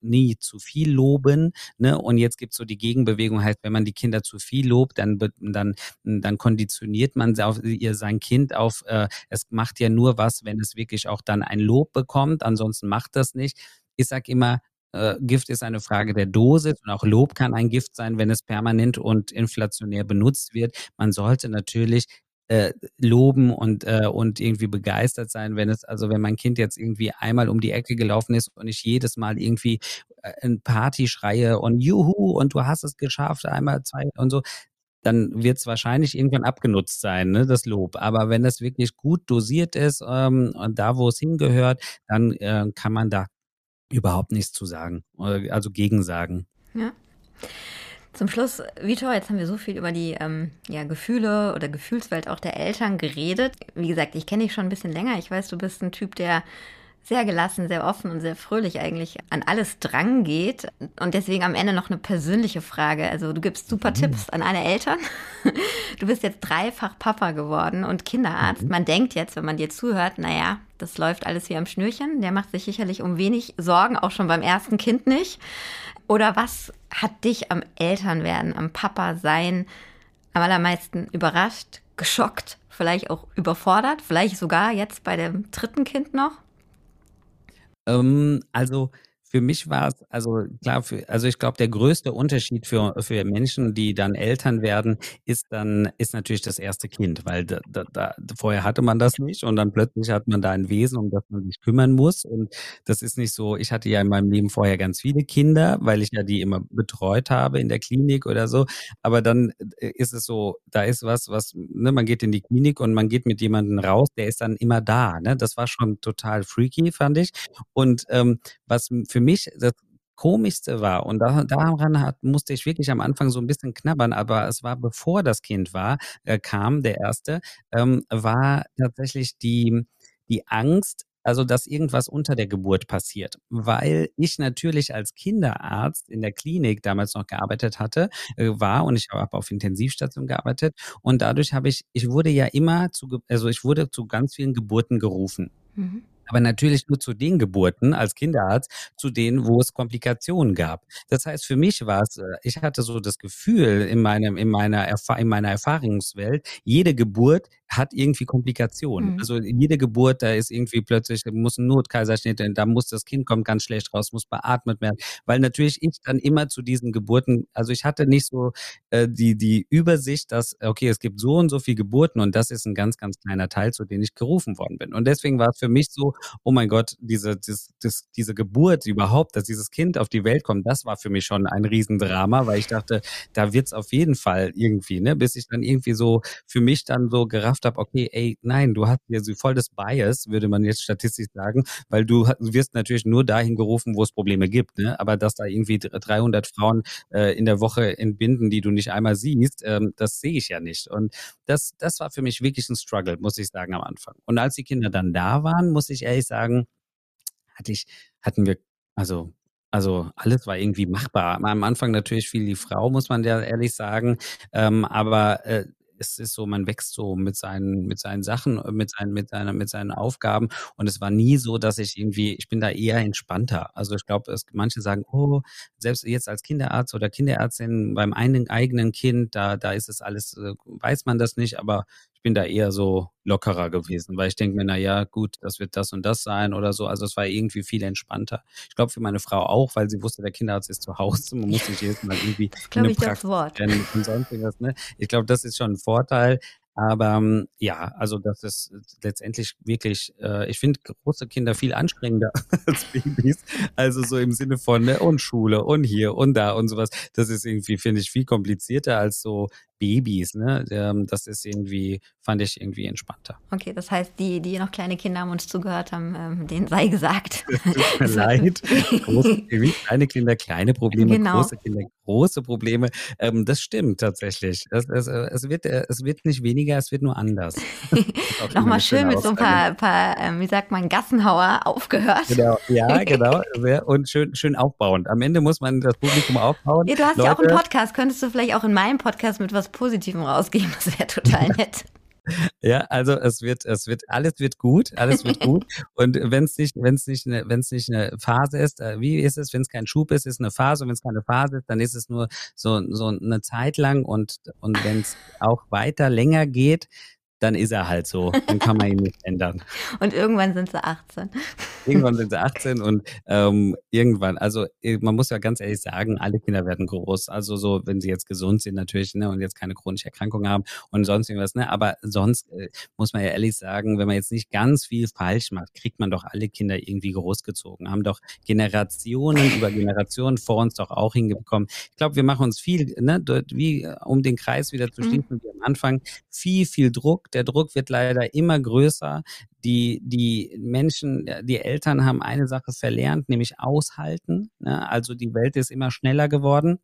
nie zu viel loben. Ne? Und jetzt gibt es so die Gegenbewegung, heißt, wenn man die Kinder zu viel lobt, dann, dann, dann konditioniert man auf, ihr sein Kind auf, äh, es macht ja nur was, wenn es wirklich auch dann ein Lob bekommt, ansonsten macht das nicht. Ich sage immer, äh, Gift ist eine Frage der Dosis und auch Lob kann ein Gift sein, wenn es permanent und inflationär benutzt wird. Man sollte natürlich äh, loben und, äh, und irgendwie begeistert sein, wenn es, also wenn mein Kind jetzt irgendwie einmal um die Ecke gelaufen ist und ich jedes Mal irgendwie äh, ein Party schreie und Juhu und du hast es geschafft, einmal, zwei und so, dann wird es wahrscheinlich irgendwann abgenutzt sein, ne, das Lob. Aber wenn das wirklich gut dosiert ist ähm, und da, wo es hingehört, dann äh, kann man da überhaupt nichts zu sagen, äh, also gegen sagen. Ja. Zum Schluss, Vitor, jetzt haben wir so viel über die ähm, ja, Gefühle oder Gefühlswelt auch der Eltern geredet. Wie gesagt, ich kenne dich schon ein bisschen länger. Ich weiß, du bist ein Typ, der sehr gelassen, sehr offen und sehr fröhlich eigentlich an alles dran geht. Und deswegen am Ende noch eine persönliche Frage. Also du gibst super mhm. Tipps an alle Eltern. [LAUGHS] Du bist jetzt dreifach Papa geworden und Kinderarzt. Mhm. Man denkt jetzt, wenn man dir zuhört, naja, das läuft alles wie am Schnürchen. Der macht sich sicherlich um wenig Sorgen, auch schon beim ersten Kind nicht. Oder was hat dich am Elternwerden, am Papa sein am allermeisten überrascht, geschockt, vielleicht auch überfordert, vielleicht sogar jetzt bei dem dritten Kind noch? Ähm, also für mich war es, also klar, für, also ich glaube, der größte Unterschied für, für Menschen, die dann Eltern werden, ist dann, ist natürlich das erste Kind, weil da, da, da, vorher hatte man das nicht und dann plötzlich hat man da ein Wesen, um das man sich kümmern muss. Und das ist nicht so, ich hatte ja in meinem Leben vorher ganz viele Kinder, weil ich ja die immer betreut habe in der Klinik oder so. Aber dann äh, ist es so, da ist was, was, ne, man geht in die Klinik und man geht mit jemandem raus, der ist dann immer da. Ne? Das war schon total freaky, fand ich. Und ähm, was für mich das Komischste war, und da, daran hat, musste ich wirklich am Anfang so ein bisschen knabbern, aber es war bevor das Kind war, äh, kam, der erste, ähm, war tatsächlich die, die Angst, also dass irgendwas unter der Geburt passiert, weil ich natürlich als Kinderarzt in der Klinik damals noch gearbeitet hatte, äh, war und ich habe auf Intensivstation gearbeitet und dadurch habe ich, ich wurde ja immer zu, also ich wurde zu ganz vielen Geburten gerufen. Mhm aber natürlich nur zu den Geburten als Kinderarzt, zu denen, wo es Komplikationen gab. Das heißt, für mich war es, äh, ich hatte so das Gefühl in meinem, in meiner, in meiner Erfahrungswelt, jede Geburt hat irgendwie Komplikationen. Mhm. Also jede Geburt, da ist irgendwie plötzlich, muss ein Notkaiserschnitt, da muss das Kind kommt ganz schlecht raus, muss beatmet werden, weil natürlich ich dann immer zu diesen Geburten, also ich hatte nicht so äh, die die Übersicht, dass okay, es gibt so und so viele Geburten und das ist ein ganz ganz kleiner Teil, zu dem ich gerufen worden bin. Und deswegen war es für mich so, oh mein Gott, diese das, das, diese Geburt überhaupt, dass dieses Kind auf die Welt kommt, das war für mich schon ein Riesendrama, weil ich dachte, da wird's auf jeden Fall irgendwie, ne, bis ich dann irgendwie so für mich dann so gerafft habe, okay, ey, nein, du hast hier so voll das Bias, würde man jetzt statistisch sagen, weil du, du wirst natürlich nur dahin gerufen, wo es Probleme gibt, ne? aber dass da irgendwie 300 Frauen äh, in der Woche entbinden, die du nicht einmal siehst, ähm, das sehe ich ja nicht. Und das, das war für mich wirklich ein Struggle, muss ich sagen, am Anfang. Und als die Kinder dann da waren, muss ich ehrlich sagen, hatte ich, hatten wir, also also alles war irgendwie machbar. Am Anfang natürlich viel die Frau, muss man ja ehrlich sagen. Ähm, aber äh, es ist so, man wächst so mit seinen, mit seinen Sachen, äh, mit seinen, mit seiner, mit seinen Aufgaben. Und es war nie so, dass ich irgendwie, ich bin da eher entspannter. Also ich glaube, manche sagen, oh, selbst jetzt als Kinderarzt oder Kinderärztin beim einen eigenen Kind, da, da ist es alles, äh, weiß man das nicht, aber ich bin da eher so lockerer gewesen, weil ich denke mir, na ja, gut, das wird das und das sein oder so. Also es war irgendwie viel entspannter. Ich glaube für meine Frau auch, weil sie wusste, der Kinderarzt ist zu Hause. Man muss nicht jedes Mal irgendwie in eine Praxis rennen und sonstiges. Ne? Ich glaube, das ist schon ein Vorteil. Aber ähm, ja, also das ist letztendlich wirklich, äh, ich finde große Kinder viel anstrengender [LAUGHS] als Babys. Also so im Sinne von ne, und Schule und hier und da und sowas. Das ist irgendwie, finde ich, viel komplizierter als so Babys. Ne? Ähm, das ist irgendwie, fand ich irgendwie entspannter. Okay, das heißt, die, die noch kleine Kinder haben uns zugehört haben, ähm, denen sei gesagt. [LAUGHS] Tut mir leid. Große, [LAUGHS] kleine Kinder, kleine Probleme, genau. große Kinder, große Probleme. Ähm, das stimmt tatsächlich. Es, es, es, wird, es wird nicht weniger, es wird nur anders. [LAUGHS] Nochmal schön mit so ein paar, paar ähm, wie sagt man, Gassenhauer aufgehört. Genau, ja, genau. Und schön, schön aufbauend. Am Ende muss man das Publikum aufbauen. Ja, du hast Leute, ja auch einen Podcast. Könntest du vielleicht auch in meinem Podcast mit was Positivem rausgeben? Das wäre total [LAUGHS] nett. Ja, also es wird, es wird, alles wird gut, alles wird [LAUGHS] gut. Und wenn es nicht, wenn es nicht, eine, wenn es nicht eine Phase ist, äh, wie ist es, wenn es kein Schub ist, ist eine Phase. Und wenn es keine Phase ist, dann ist es nur so, so eine Zeit lang. Und, und wenn es auch weiter länger geht, dann ist er halt so. Dann kann man ihn nicht [LAUGHS] ändern. Und irgendwann sind sie 18. Irgendwann sind sie [LAUGHS] 18 und ähm, irgendwann, also äh, man muss ja ganz ehrlich sagen, alle Kinder werden groß. Also so, wenn sie jetzt gesund sind natürlich ne, und jetzt keine chronische Erkrankung haben und sonst irgendwas. Ne, aber sonst äh, muss man ja ehrlich sagen, wenn man jetzt nicht ganz viel falsch macht, kriegt man doch alle Kinder irgendwie großgezogen. Haben doch Generationen über Generationen vor uns doch auch hingekommen. Ich glaube, wir machen uns viel, ne, dort, wie um den Kreis wieder zu mhm. schließen, mhm. wie am Anfang, viel, viel Druck der Druck wird leider immer größer. Die, die Menschen, die Eltern haben eine Sache verlernt, nämlich aushalten. Ne? Also die Welt ist immer schneller geworden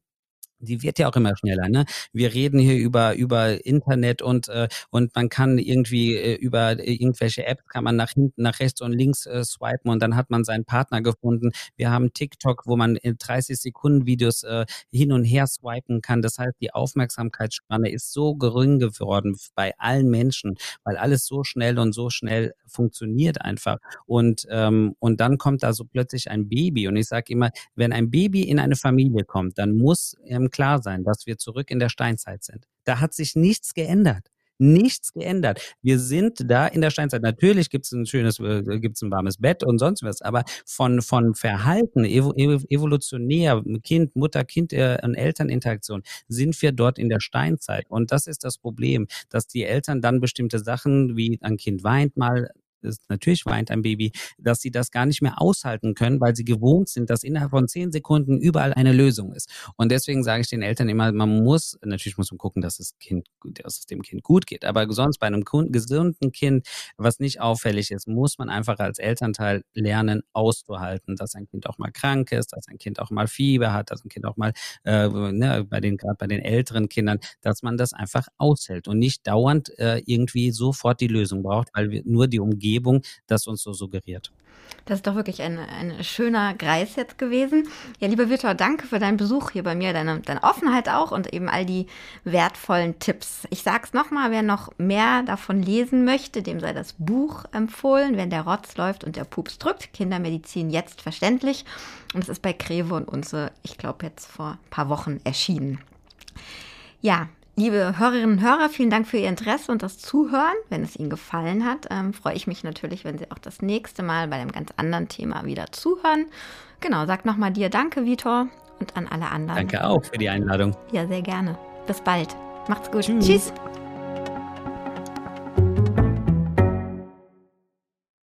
die wird ja auch immer schneller. Ne? Wir reden hier über über Internet und äh, und man kann irgendwie äh, über äh, irgendwelche Apps kann man nach hinten, nach rechts und links äh, swipen und dann hat man seinen Partner gefunden. Wir haben TikTok, wo man in 30 Sekunden Videos äh, hin und her swipen kann. Das heißt, die Aufmerksamkeitsspanne ist so gering geworden bei allen Menschen, weil alles so schnell und so schnell funktioniert einfach. Und ähm, und dann kommt da so plötzlich ein Baby und ich sage immer, wenn ein Baby in eine Familie kommt, dann muss ähm, klar sein, dass wir zurück in der Steinzeit sind. Da hat sich nichts geändert nichts geändert. Wir sind da in der Steinzeit. Natürlich gibt es ein schönes, äh, gibt es ein warmes Bett und sonst was, aber von, von Verhalten, evolutionär, Kind, Mutter, Kind äh, und Elterninteraktion sind wir dort in der Steinzeit. Und das ist das Problem, dass die Eltern dann bestimmte Sachen, wie ein Kind weint mal, ist, natürlich weint ein Baby, dass sie das gar nicht mehr aushalten können, weil sie gewohnt sind, dass innerhalb von zehn Sekunden überall eine Lösung ist. Und deswegen sage ich den Eltern immer, man muss, natürlich muss man gucken, dass, das kind, dass es dem Kind gut geht. Aber sonst bei einem gesunden Kind, was nicht auffällig ist, muss man einfach als Elternteil lernen, auszuhalten, dass ein Kind auch mal krank ist, dass ein Kind auch mal Fieber hat, dass ein Kind auch mal, äh, ne, bei den, gerade bei den älteren Kindern, dass man das einfach aushält und nicht dauernd äh, irgendwie sofort die Lösung braucht, weil wir nur die Umgebung Umgebung das uns so suggeriert. Das ist doch wirklich ein, ein schöner Kreis jetzt gewesen. Ja, lieber Victor, danke für deinen Besuch hier bei mir, deine, deine Offenheit auch und eben all die wertvollen Tipps. Ich sag's nochmal, wer noch mehr davon lesen möchte, dem sei das Buch empfohlen, wenn der Rotz läuft und der Pups drückt. Kindermedizin jetzt verständlich. Und es ist bei Greve und Unze, ich glaube, jetzt vor ein paar Wochen erschienen. Ja, Liebe Hörerinnen und Hörer, vielen Dank für Ihr Interesse und das Zuhören. Wenn es Ihnen gefallen hat, ähm, freue ich mich natürlich, wenn Sie auch das nächste Mal bei einem ganz anderen Thema wieder zuhören. Genau, sag nochmal dir Danke, Vitor, und an alle anderen. Danke auch für die Einladung. Ja, sehr gerne. Bis bald. Macht's gut. Tschüss. Tschüss.